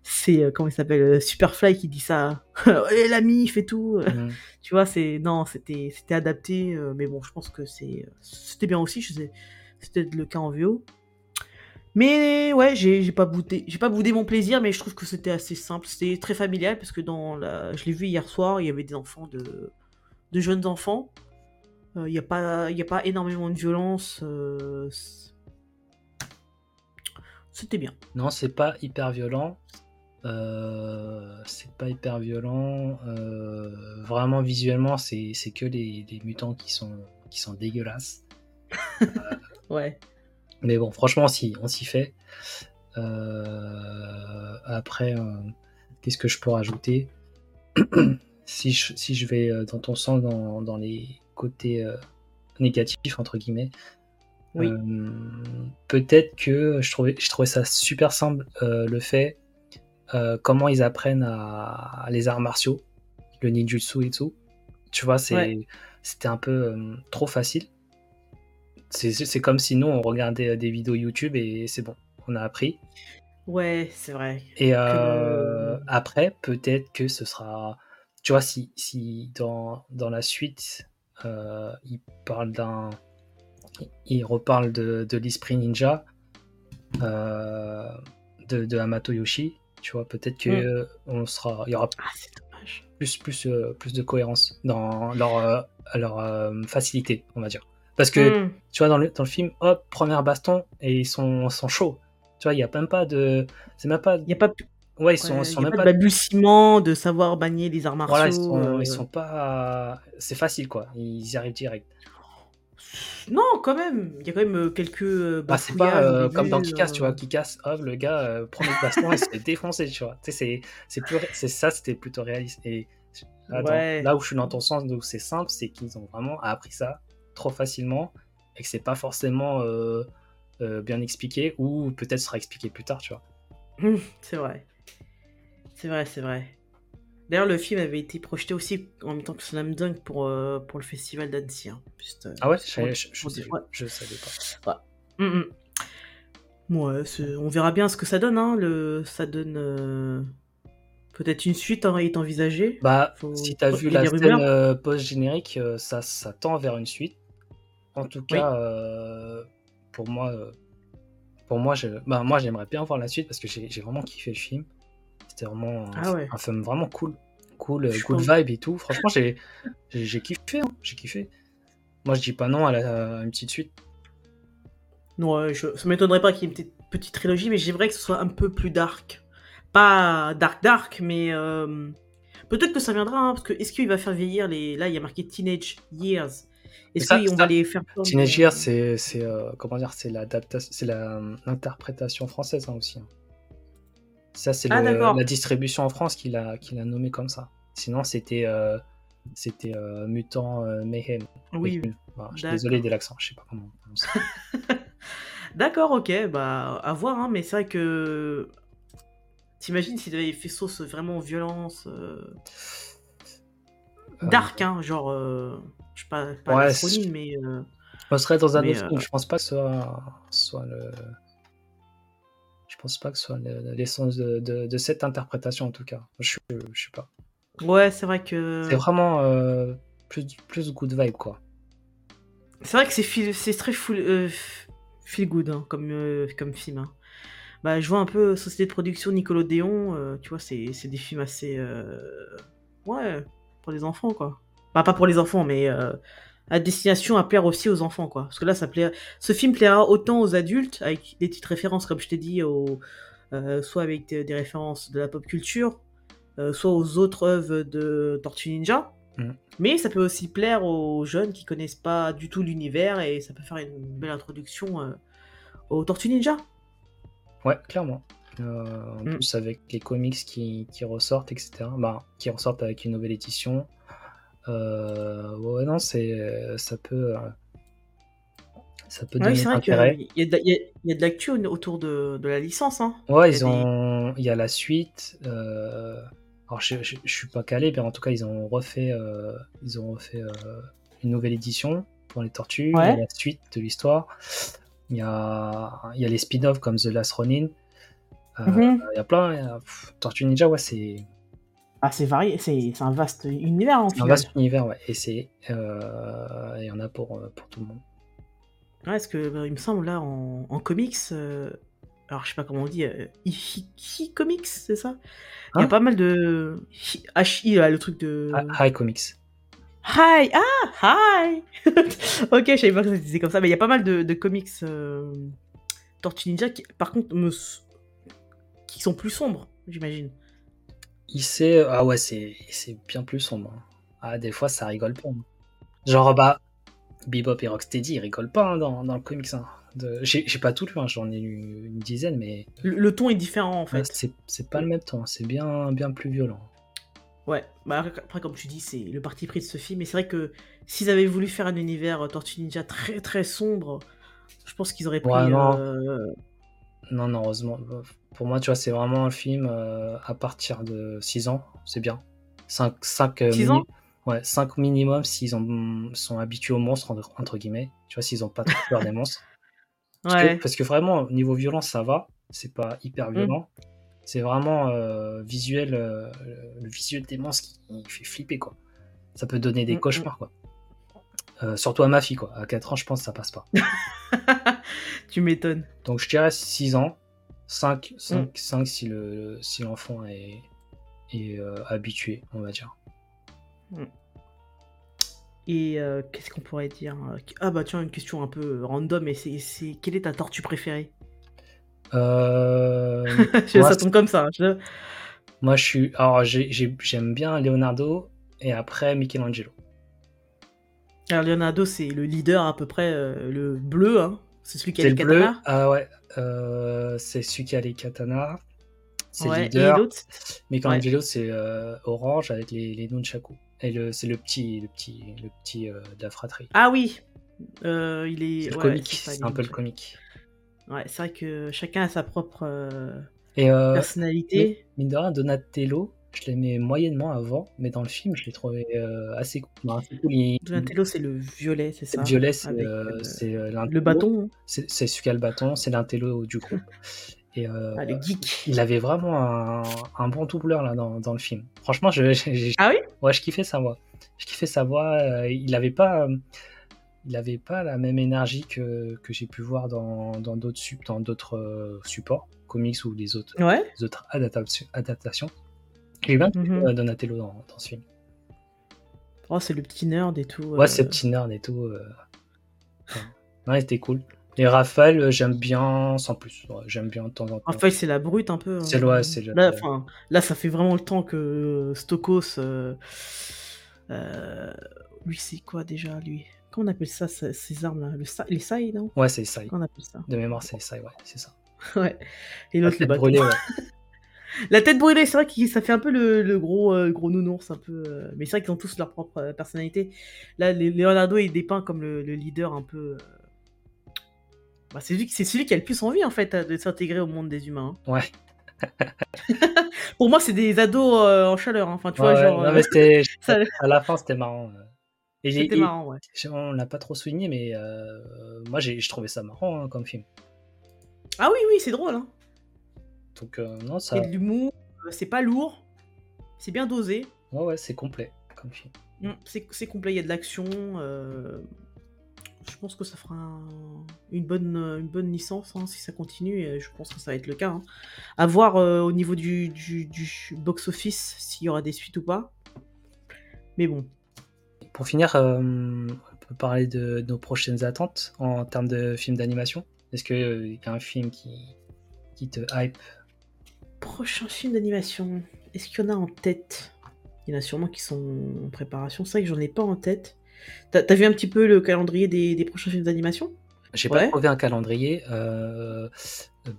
C'est, comment il s'appelle Superfly qui dit ça. [laughs] la MIF et tout. Mmh. [laughs] tu vois, c'est... Non, c'était, c'était adapté. mais bon, je pense que c'est, c'était bien aussi. Je sais... C'était le cas en VO. Mais ouais, j'ai j'ai pas boudé, j'ai pas boudé mon plaisir, mais je trouve que c'était assez simple. C'était très familial parce que dans la, je l'ai vu hier soir, il y avait des enfants de, de jeunes enfants. Euh, Il n'y a pas, y a pas énormément de violence. euh, C'était bien. Non, c'est pas hyper violent. Euh, c'est pas hyper violent. Euh, vraiment, visuellement, c'est que les, les mutants qui sont, qui sont dégueulasses. [laughs] Ouais. Mais bon, franchement, on s'y on s'y fait. Euh, après, euh, qu'est-ce que je peux rajouter? [clears throat] Si je, si je vais euh, dans ton sens, dans, dans les côtés euh, négatifs, entre guillemets, Oui. euh, peut-être que je trouvais, je trouvais ça super simple, euh, le fait comment ils apprennent à, à les arts martiaux, le ninjutsu et tout. Tu vois, Ouais. c'était un peu trop facile. C'est, comme si nous, on regardait des vidéos YouTube et c'est bon, on a appris. Ouais, c'est vrai. Et euh, après, peut-être que ce sera. Tu vois, si, si dans, dans la suite, il parle d'un. Il reparle de, de l'esprit ninja, euh, de, de Hamato Yoshi, tu vois, peut-être que Mm. euh, on sera, il y aura Ah, c'est dommage. plus, plus, euh, plus de cohérence dans leur, euh, leur euh, facilité, on va dire. Parce que Hmm. tu vois, dans le, dans le film, hop, première baston, et ils sont, sont chauds. Tu vois, il n'y a même pas de. C'est même pas. Il n'y a pas, Ouais, ils sont, ouais, même pas pas. de balbutiement de savoir manier les arts martiaux. Voilà, ils sont, euh. ils sont pas. C'est facile, quoi. Ils y arrivent direct. Non, quand même. Il y a quand même euh, quelques euh, Bah, c'est pas euh, comme dans Kick-Ass, tu vois. Kick-Ass, hop, le gars, euh, premier baston, il se fait [laughs] défoncer, tu vois. Tu sais, c'est- plus ça, c'était plutôt réaliste. Et attends, Ouais. là où je suis dans ton sens, où c'est simple, c'est qu'ils ont vraiment appris ça trop facilement et que c'est pas forcément bien expliqué ou peut-être sera expliqué plus tard, tu vois. Hum, c'est vrai. C'est vrai, c'est vrai. D'ailleurs, le film avait été projeté aussi en même temps que Slam Dunk pour, euh, pour le festival d'Annecy. hein. Juste, euh, Ah ouais, je, je, je, pour sais- dire- ouais. je savais pas. Ouais, on verra bien ce que ça donne. Hein. Le... Ça donne. euh, Peut-être une suite hein, est envisagée. Bah, Faut- si t'as vu la scène post-générique, ça, ça tend vers une suite. En tout cas, pour moi, pour moi, je, bah, moi, j'aimerais bien voir la suite parce que j'ai vraiment kiffé le film. C'était vraiment un, Ah ouais. un film vraiment cool, cool, euh, Je pense- vibe et tout. Franchement, j'ai j'ai kiffé, hein, j'ai kiffé. Moi, je dis pas non à, la- à une petite suite. Non, ouais, je... ça m'étonnerait pas qu'il y ait une petite, petite trilogie, mais j'aimerais que ce soit un peu plus dark. Pas dark dark, mais euh, peut-être que ça viendra, hein, parce que est-ce qu'il va faire vieillir les... Là, il y a marqué Teenage Years. Est-ce qu'on va les faire Teenage euh, Years, c'est c'est, euh, comment dire, c'est l'adaptation, c'est la, euh, l'interprétation française hein, aussi. hein. Ça, c'est Ah, la distribution en France qui l'a nommé comme ça. Sinon, c'était euh, c'était euh, Mutant euh, Mayhem. Oui, je suis désolé de l'accent, je sais pas comment. [laughs] D'accord, ok, bah à voir, hein, mais c'est vrai que. T'imagines s'il avait fait sauce vraiment violence. Dark, hein, genre. Je sais pas, pas Ouais, mais. On serait dans un Mais, autre film. Je pense pas que ce soit, soit le. Pense pas que ce soit le- l'essence de, de, de cette interprétation en tout cas. Je, je sais pas. Ouais, c'est vrai que. C'est vraiment euh, plus, plus good vibe quoi. C'est vrai que c'est feel- c'est très full, euh, feel good hein, comme, euh, comme film. hein. Bah, je vois un peu Société de production Nickelodeon, euh, tu vois, c'est c'est des films assez. euh, Ouais, pour les enfants, quoi. Bah, pas pour les enfants, mais à destination à plaire aussi aux enfants, quoi. Parce que là, ça plaît... ce film plaira autant aux adultes, avec des petites références, comme je t'ai dit, au... euh, soit avec des, des références de la pop culture, euh, soit aux autres œuvres de Tortue Ninja. Mhm. Mais ça peut aussi plaire aux jeunes qui connaissent pas du tout l'univers et ça peut faire une belle introduction euh, aux Tortues Ninja. Ouais, clairement. En Mm. plus, avec les comics qui, qui ressortent, etc. Bah, qui ressortent avec une nouvelle édition. Euh, ouais, non, c'est, ça peut, euh, ça peut Ouais, donner c'est vrai qu'il y, a de- il y a- il y a de l'actu au- autour de, de la licence. Hein. Ouais, Il ils des- ont, il y a la suite. euh, Alors, je, je, je suis pas calé, mais en tout cas, ils ont refait, euh, ils ont refait euh, une nouvelle édition pour les Tortues. Il y a Ouais. la suite de l'histoire. Il y a, il y a les spin-offs comme The Last Ronin. Euh, Mhm. Il y a plein. Tortue Ninja, ouais, c'est Ah, c'est varié, c'est un vaste univers en c'est un final. vaste univers, ouais. Et c'est, euh, il y en a pour, euh, pour tout le monde. Ouais, parce que bah, il me semble là en, en comics, euh, alors je sais pas comment on dit, euh, Hi Comics, c'est ça? Il y a Hein? pas mal de. Hi, là, le truc de. Hi Comics. Hi Ah Hi [laughs] Ok, je savais pas que ça se disait comme ça, mais il y a pas mal de, de comics Tortue Ninja qui, par contre, me... qui sont plus sombres, j'imagine. Il sait. Ah ouais, c'est c'est bien plus sombre. Ah, des fois, ça rigole pas. hein. Genre, bah, Bebop et Rocksteady, ils rigolent pas hein, dans, dans le comics. hein. De- J'ai j'ai pas tout lu, hein, j'en ai lu une dizaine, mais Le, le ton est différent en ouais, fait. c'est c'est pas le même temps. C'est bien, bien plus violent. Ouais, bah après, comme tu dis, c'est le parti pris de ce film. Mais c'est vrai que s'ils avaient voulu faire un univers euh, Tortue Ninja très très sombre, je pense qu'ils auraient pris. Ouais, non. euh, Non, non, heureusement. Pour moi, tu vois, c'est vraiment un film euh, à partir de 6 ans, c'est bien. 5, 5, Six ans ouais, 5 minimum s'ils ont- sont habitués aux monstres, entre, guillemets. Tu vois, s'ils ont pas trop peur des monstres. [laughs] Parce, Ouais. que, parce que vraiment, au niveau violence, ça va. C'est pas hyper violent. C'est vraiment euh, visuel, euh, le visuel des monstres qui, qui fait flipper, quoi. Ça peut donner des Mm, mm. cauchemars, quoi. Euh, surtout à ma fille, quoi. À 4 ans, je pense que ça passe pas. [laughs] tu m'étonnes. Donc je dirais 6 ans, 5, 5, Mm. 5 si le si l'enfant est, est euh, habitué, on va dire. Et euh, qu'est-ce qu'on pourrait dire Ah bah tiens, une question un peu random, mais c'est, c'est... quelle est ta tortue préférée? Euh, [laughs] Ça moi, tombe comme ça. je- moi je suis alors j'ai- j'ai- j'aime bien Leonardo et après Michelangelo. Alors Leonardo, c'est le leader à peu près, euh, le bleu, hein. c'est celui qui a C'est le le bleu. katana. Ah ouais, euh, c'est celui qui a les katanas. C'est Ouais, le et leader. l'autre Michelangelo c'est euh, orange avec les, les nunchaku. Et le c'est le petit le petit le petit de la fratrie. Ah oui Il est. C'est le ouais, comique, c'est un peu le comique. Ouais, c'est vrai que chacun a sa propre Et personnalité. Mine de rien, Donatello, je l'aimais moyennement avant, mais dans le film, je l'ai trouvé euh, assez cool. Non, assez cool. Il- Donatello, c'est le violet, c'est ça? Le violet, c'est euh, euh, l'intello. le bâton. C'est celui qui a le bâton, c'est l'intello du groupe. Et euh, Ah, le geek. il avait vraiment un, un bon doubleur là dans, dans le film. Franchement, je, Ah oui? ouais, je kiffais sa voix. Je kiffais sa voix. euh, il avait pas, euh, il avait pas la même énergie que, que j'ai pu voir dans dans d'autres dans d'autres supports, comics ou les autres, Ouais. les autres adaptations. J'ai bien Mhm. euh, Donatello dans, dans ce film. Oh, c'est le petit nerd et tout. Ouais, euh. c'est petit nerd et tout. euh. Ouais, Ouais, c'était cool. Et Raphaël, euh, j'aime bien sans plus. Ouais, j'aime bien de temps en temps. Raphaël, c'est la brute un peu. hein. C'est le- ouais, c'est le- Là, là, ça fait vraiment le temps que Stokos. euh, euh, lui, c'est quoi déjà, lui? Comment on appelle ça, ces armes-là le sa- Les sailles, non? Ouais, c'est ça. Comment on appelle ça? De mémoire, c'est ça, ouais, c'est ça. Ouais. Et La l'autre, le bâton. brûlée, ouais. [laughs] La tête brûlée, c'est vrai que ça fait un peu le, le gros, euh, gros nounours, un peu. euh, Mais c'est vrai qu'ils ont tous leur propre euh, personnalité. Là, Leonardo est dépeint comme le, le leader un peu. euh, Bah, c'est lui, qui- c'est celui qui a le plus envie en fait de s'intégrer au monde des humains. hein. Ouais. [laughs] Pour moi, c'est des ados en chaleur. hein. Enfin, tu vois, Ouais, genre. non, mais [laughs] c'était- ça- à la fin, c'était marrant. Et C'était marrant, ouais. On l'a pas trop souligné, mais moi, j'ai je trouvais ça marrant hein, comme film. Ah oui, oui, c'est drôle. Hein. Donc, euh, non, ça. Il y a de l'humour, euh, c'est pas lourd, c'est bien dosé. Ouais, ouais, c'est complet comme film. Mm, C'est c'est complet, il y a de l'action. euh, Je pense que ça fera un- une, bonne, une bonne licence hein, si ça continue. Et je pense que ça va être le cas. hein. À voir au niveau du, du, du box-office s'il y aura des suites ou pas. Mais bon. Pour finir, euh, on peut parler de nos prochaines attentes en termes de films d'animation. Est-ce qu'il y a un film qui, qui te hype? Prochain film d'animation, est-ce qu'il y en a en tête? Il y en a sûrement qui sont en préparation. C'est vrai que j'en ai pas en tête. T'as vu un petit peu le calendrier des, des prochains films d'animation? J'ai Ouais. pas trouvé un calendrier, euh,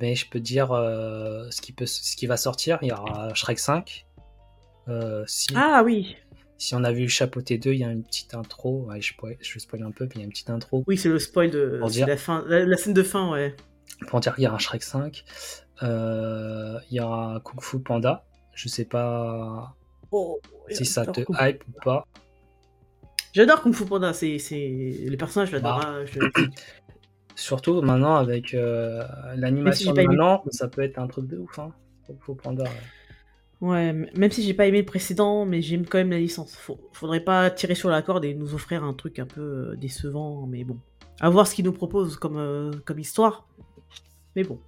mais je peux dire euh, ce, qui peut, ce qui va sortir. Il y aura Shrek 5. Euh, si, Ah oui si on a vu Chapeauté 2, il y a une petite intro. Ouais, je, je spoil un peu, puis il y a une petite intro Oui, c'est le spoil de dire. la, fin, la, la scène de fin, ouais. pour dire qu'il y aura Shrek 5. Euh, il y aura Kung Fu Panda. Je sais pas Oh, si ça te Kung- hype ou pas. J'adore Kung Fu Panda, c'est les personnages, j'adore. Bah. hein, je- Surtout maintenant avec euh, l'animation maintenant, ça peut être un truc de ouf. Hein. Kung Fu Panda. ouais. Même si j'ai pas aimé le précédent, mais j'aime quand même la licence. Faut- faudrait pas tirer sur la corde et nous offrir un truc un peu euh, décevant, mais bon. À voir ce qu'ils nous proposent comme, euh, comme histoire. Mais bon.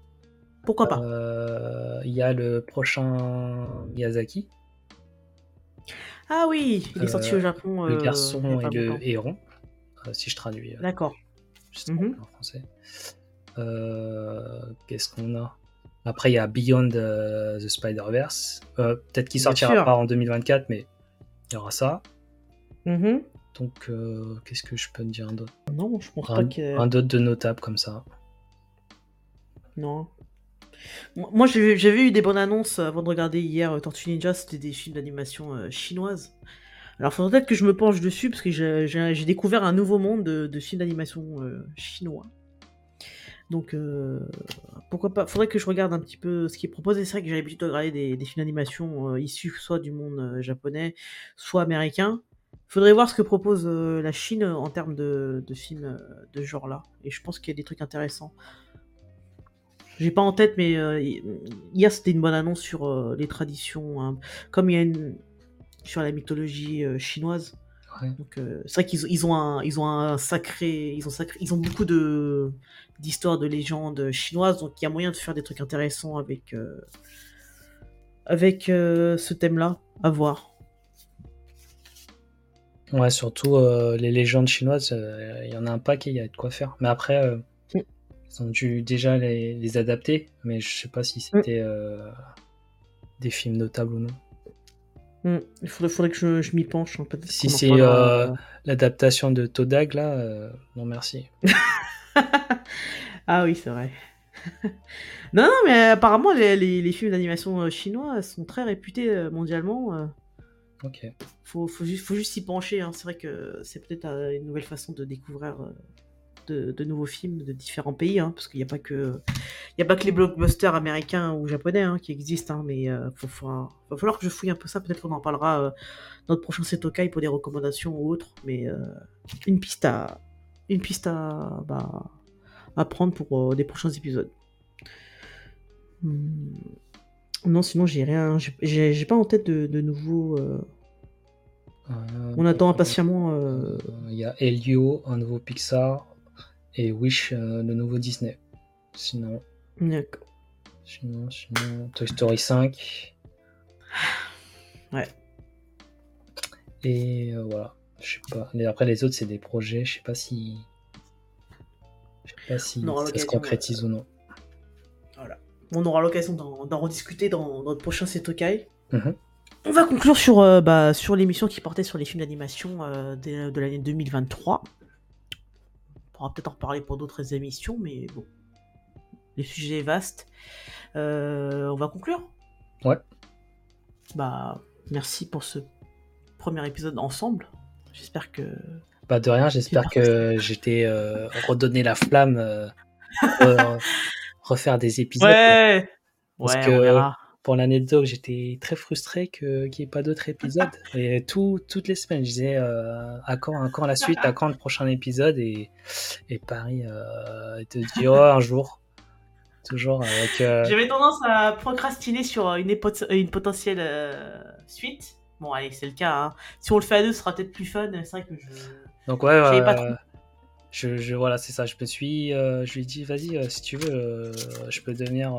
Pourquoi pas? Euh, Il y a le prochain Miyazaki, Ah oui, il est sorti Euh, au Japon. le euh, garçon et le héron, euh, si je traduis. euh, D'accord. Mhm. en français. Euh, Qu'est-ce qu'on a? Après, il y a Beyond euh, the Spider-Verse. Euh, Peut-être qu'il sortira sûr. pas en 2024, mais il y aura ça. Mhm. Donc, euh, qu'est-ce que je peux te dire d'autre? Non, je pense Un, pas que. un d'autre de notable comme ça. Non. Moi, j'avais eu des bonnes annonces avant de regarder hier euh, Tortue Ninja, c'était des films d'animation euh, chinoises. Alors, faudrait peut-être que je me penche dessus parce que j'ai- découvert un nouveau monde de, films d'animation euh, chinois. Donc, euh, pourquoi pas Faudrait que je regarde un petit peu ce qui est proposé. C'est vrai que j'ai l'habitude de regarder des, films d'animation euh, issus soit du monde euh, japonais, soit américain. Faudrait voir ce que propose euh, la Chine en termes de, de films euh, de ce genre-là. Et je pense qu'il y a des trucs intéressants. J'ai pas en tête, mais euh, hi- hier c'était une bonne annonce sur euh, les traditions, hein. comme il y a une sur la mythologie euh, chinoise. Ouais. Donc c'est vrai qu'ils ils ont un ils ont un sacré ils ont sacré ils ont beaucoup de d'histoires de légendes chinoises, donc il y a moyen de faire des trucs intéressants avec avec ce thème-là. À voir. Ouais, surtout les légendes chinoises, il y en a un paquet, il y a de quoi faire. Mais après. Ils ont dû déjà les, les adapter, mais je sais pas si c'était euh, des films notables ou non. Hmm. Il faudrait, faudrait que je, je m'y penche. hein, Si c'est, euh, L'adaptation de Todag, là, euh, non merci. [laughs] ah oui, c'est vrai. [laughs] non, non, mais apparemment, les, les- les films d'animation chinois sont très réputés mondialement. Ok. faut, faut, juste, faut juste s'y pencher. hein. C'est vrai que c'est peut-être une nouvelle façon de découvrir de, de nouveaux films de différents pays. hein, parce qu'il n'y a, pas que- il y a pas que les blockbusters américains ou japonais hein, qui existent. hein, mais il faut, faut- va falloir que je fouille un peu ça. Peut-être qu'on en parlera euh, dans notre prochain Setokai pour des recommandations ou autres. Mais euh, une piste à, une piste à, bah, à prendre pour euh, des prochains épisodes. Hmm. Non, sinon j'ai rien. j'ai- pas en tête de, de nouveaux. euh, Euh, on attend impatiemment. euh, euh, Il y a Elio, un nouveau Pixar, et Wish, euh, le nouveau Disney. Sinon, D'accord. sinon, sinon, Toy Story 5. [sighs] Ouais. Et euh, voilà, je sais pas. Mais après, les autres, c'est des projets, je sais pas si. Je sais pas si ça se l'occasion, concrétise ou non. On aura l'occasion d'en rediscuter dans, dans notre prochain Setokai. Mhm. On va conclure sur, euh, bah, sur l'émission qui portait sur les films d'animation euh, de, de l'année 2023. On pourra peut-être en reparler pour d'autres émissions, mais bon. Le sujet est vaste. Euh, on va conclure? Ouais. Bah, merci pour ce premier épisode ensemble. J'espère que. Bah de rien, j'espère que j'étais euh, redonné la flamme, euh, euh, [laughs] refaire des épisodes. Ouais Parce Ouais, que- on verra. Pour l'anecdote, j'étais très frustré qu'il n'y ait pas d'autres épisodes. [laughs] Et tout, toutes les semaines, je disais euh, à, quand, à quand la suite, à quand le prochain épisode? Et, et Paris euh, te dit oh, un jour. Toujours avec. euh, J'avais tendance à procrastiner sur une, une potentielle euh, suite. Bon, allez, c'est le cas. hein. Si on le fait à deux, ce sera peut-être plus fun. C'est vrai que je. Donc ouais, pas trop. je, je- voilà, c'est ça. Je me suis, euh, je lui ai dit, vas-y, si tu veux, je peux devenir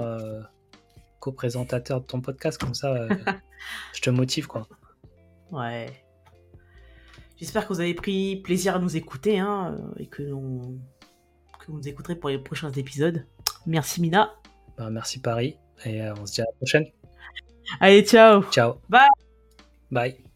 co-présentateur de ton podcast, comme ça, euh, [laughs] je te motive, quoi. Ouais. J'espère que vous avez pris plaisir à nous écouter hein, euh, et que, l'on- que vous nous écouterez pour les prochains épisodes. Merci Mina. Bah, merci Paris, et euh, on se dit à la prochaine. Allez, ciao Ciao. Bye. Bye.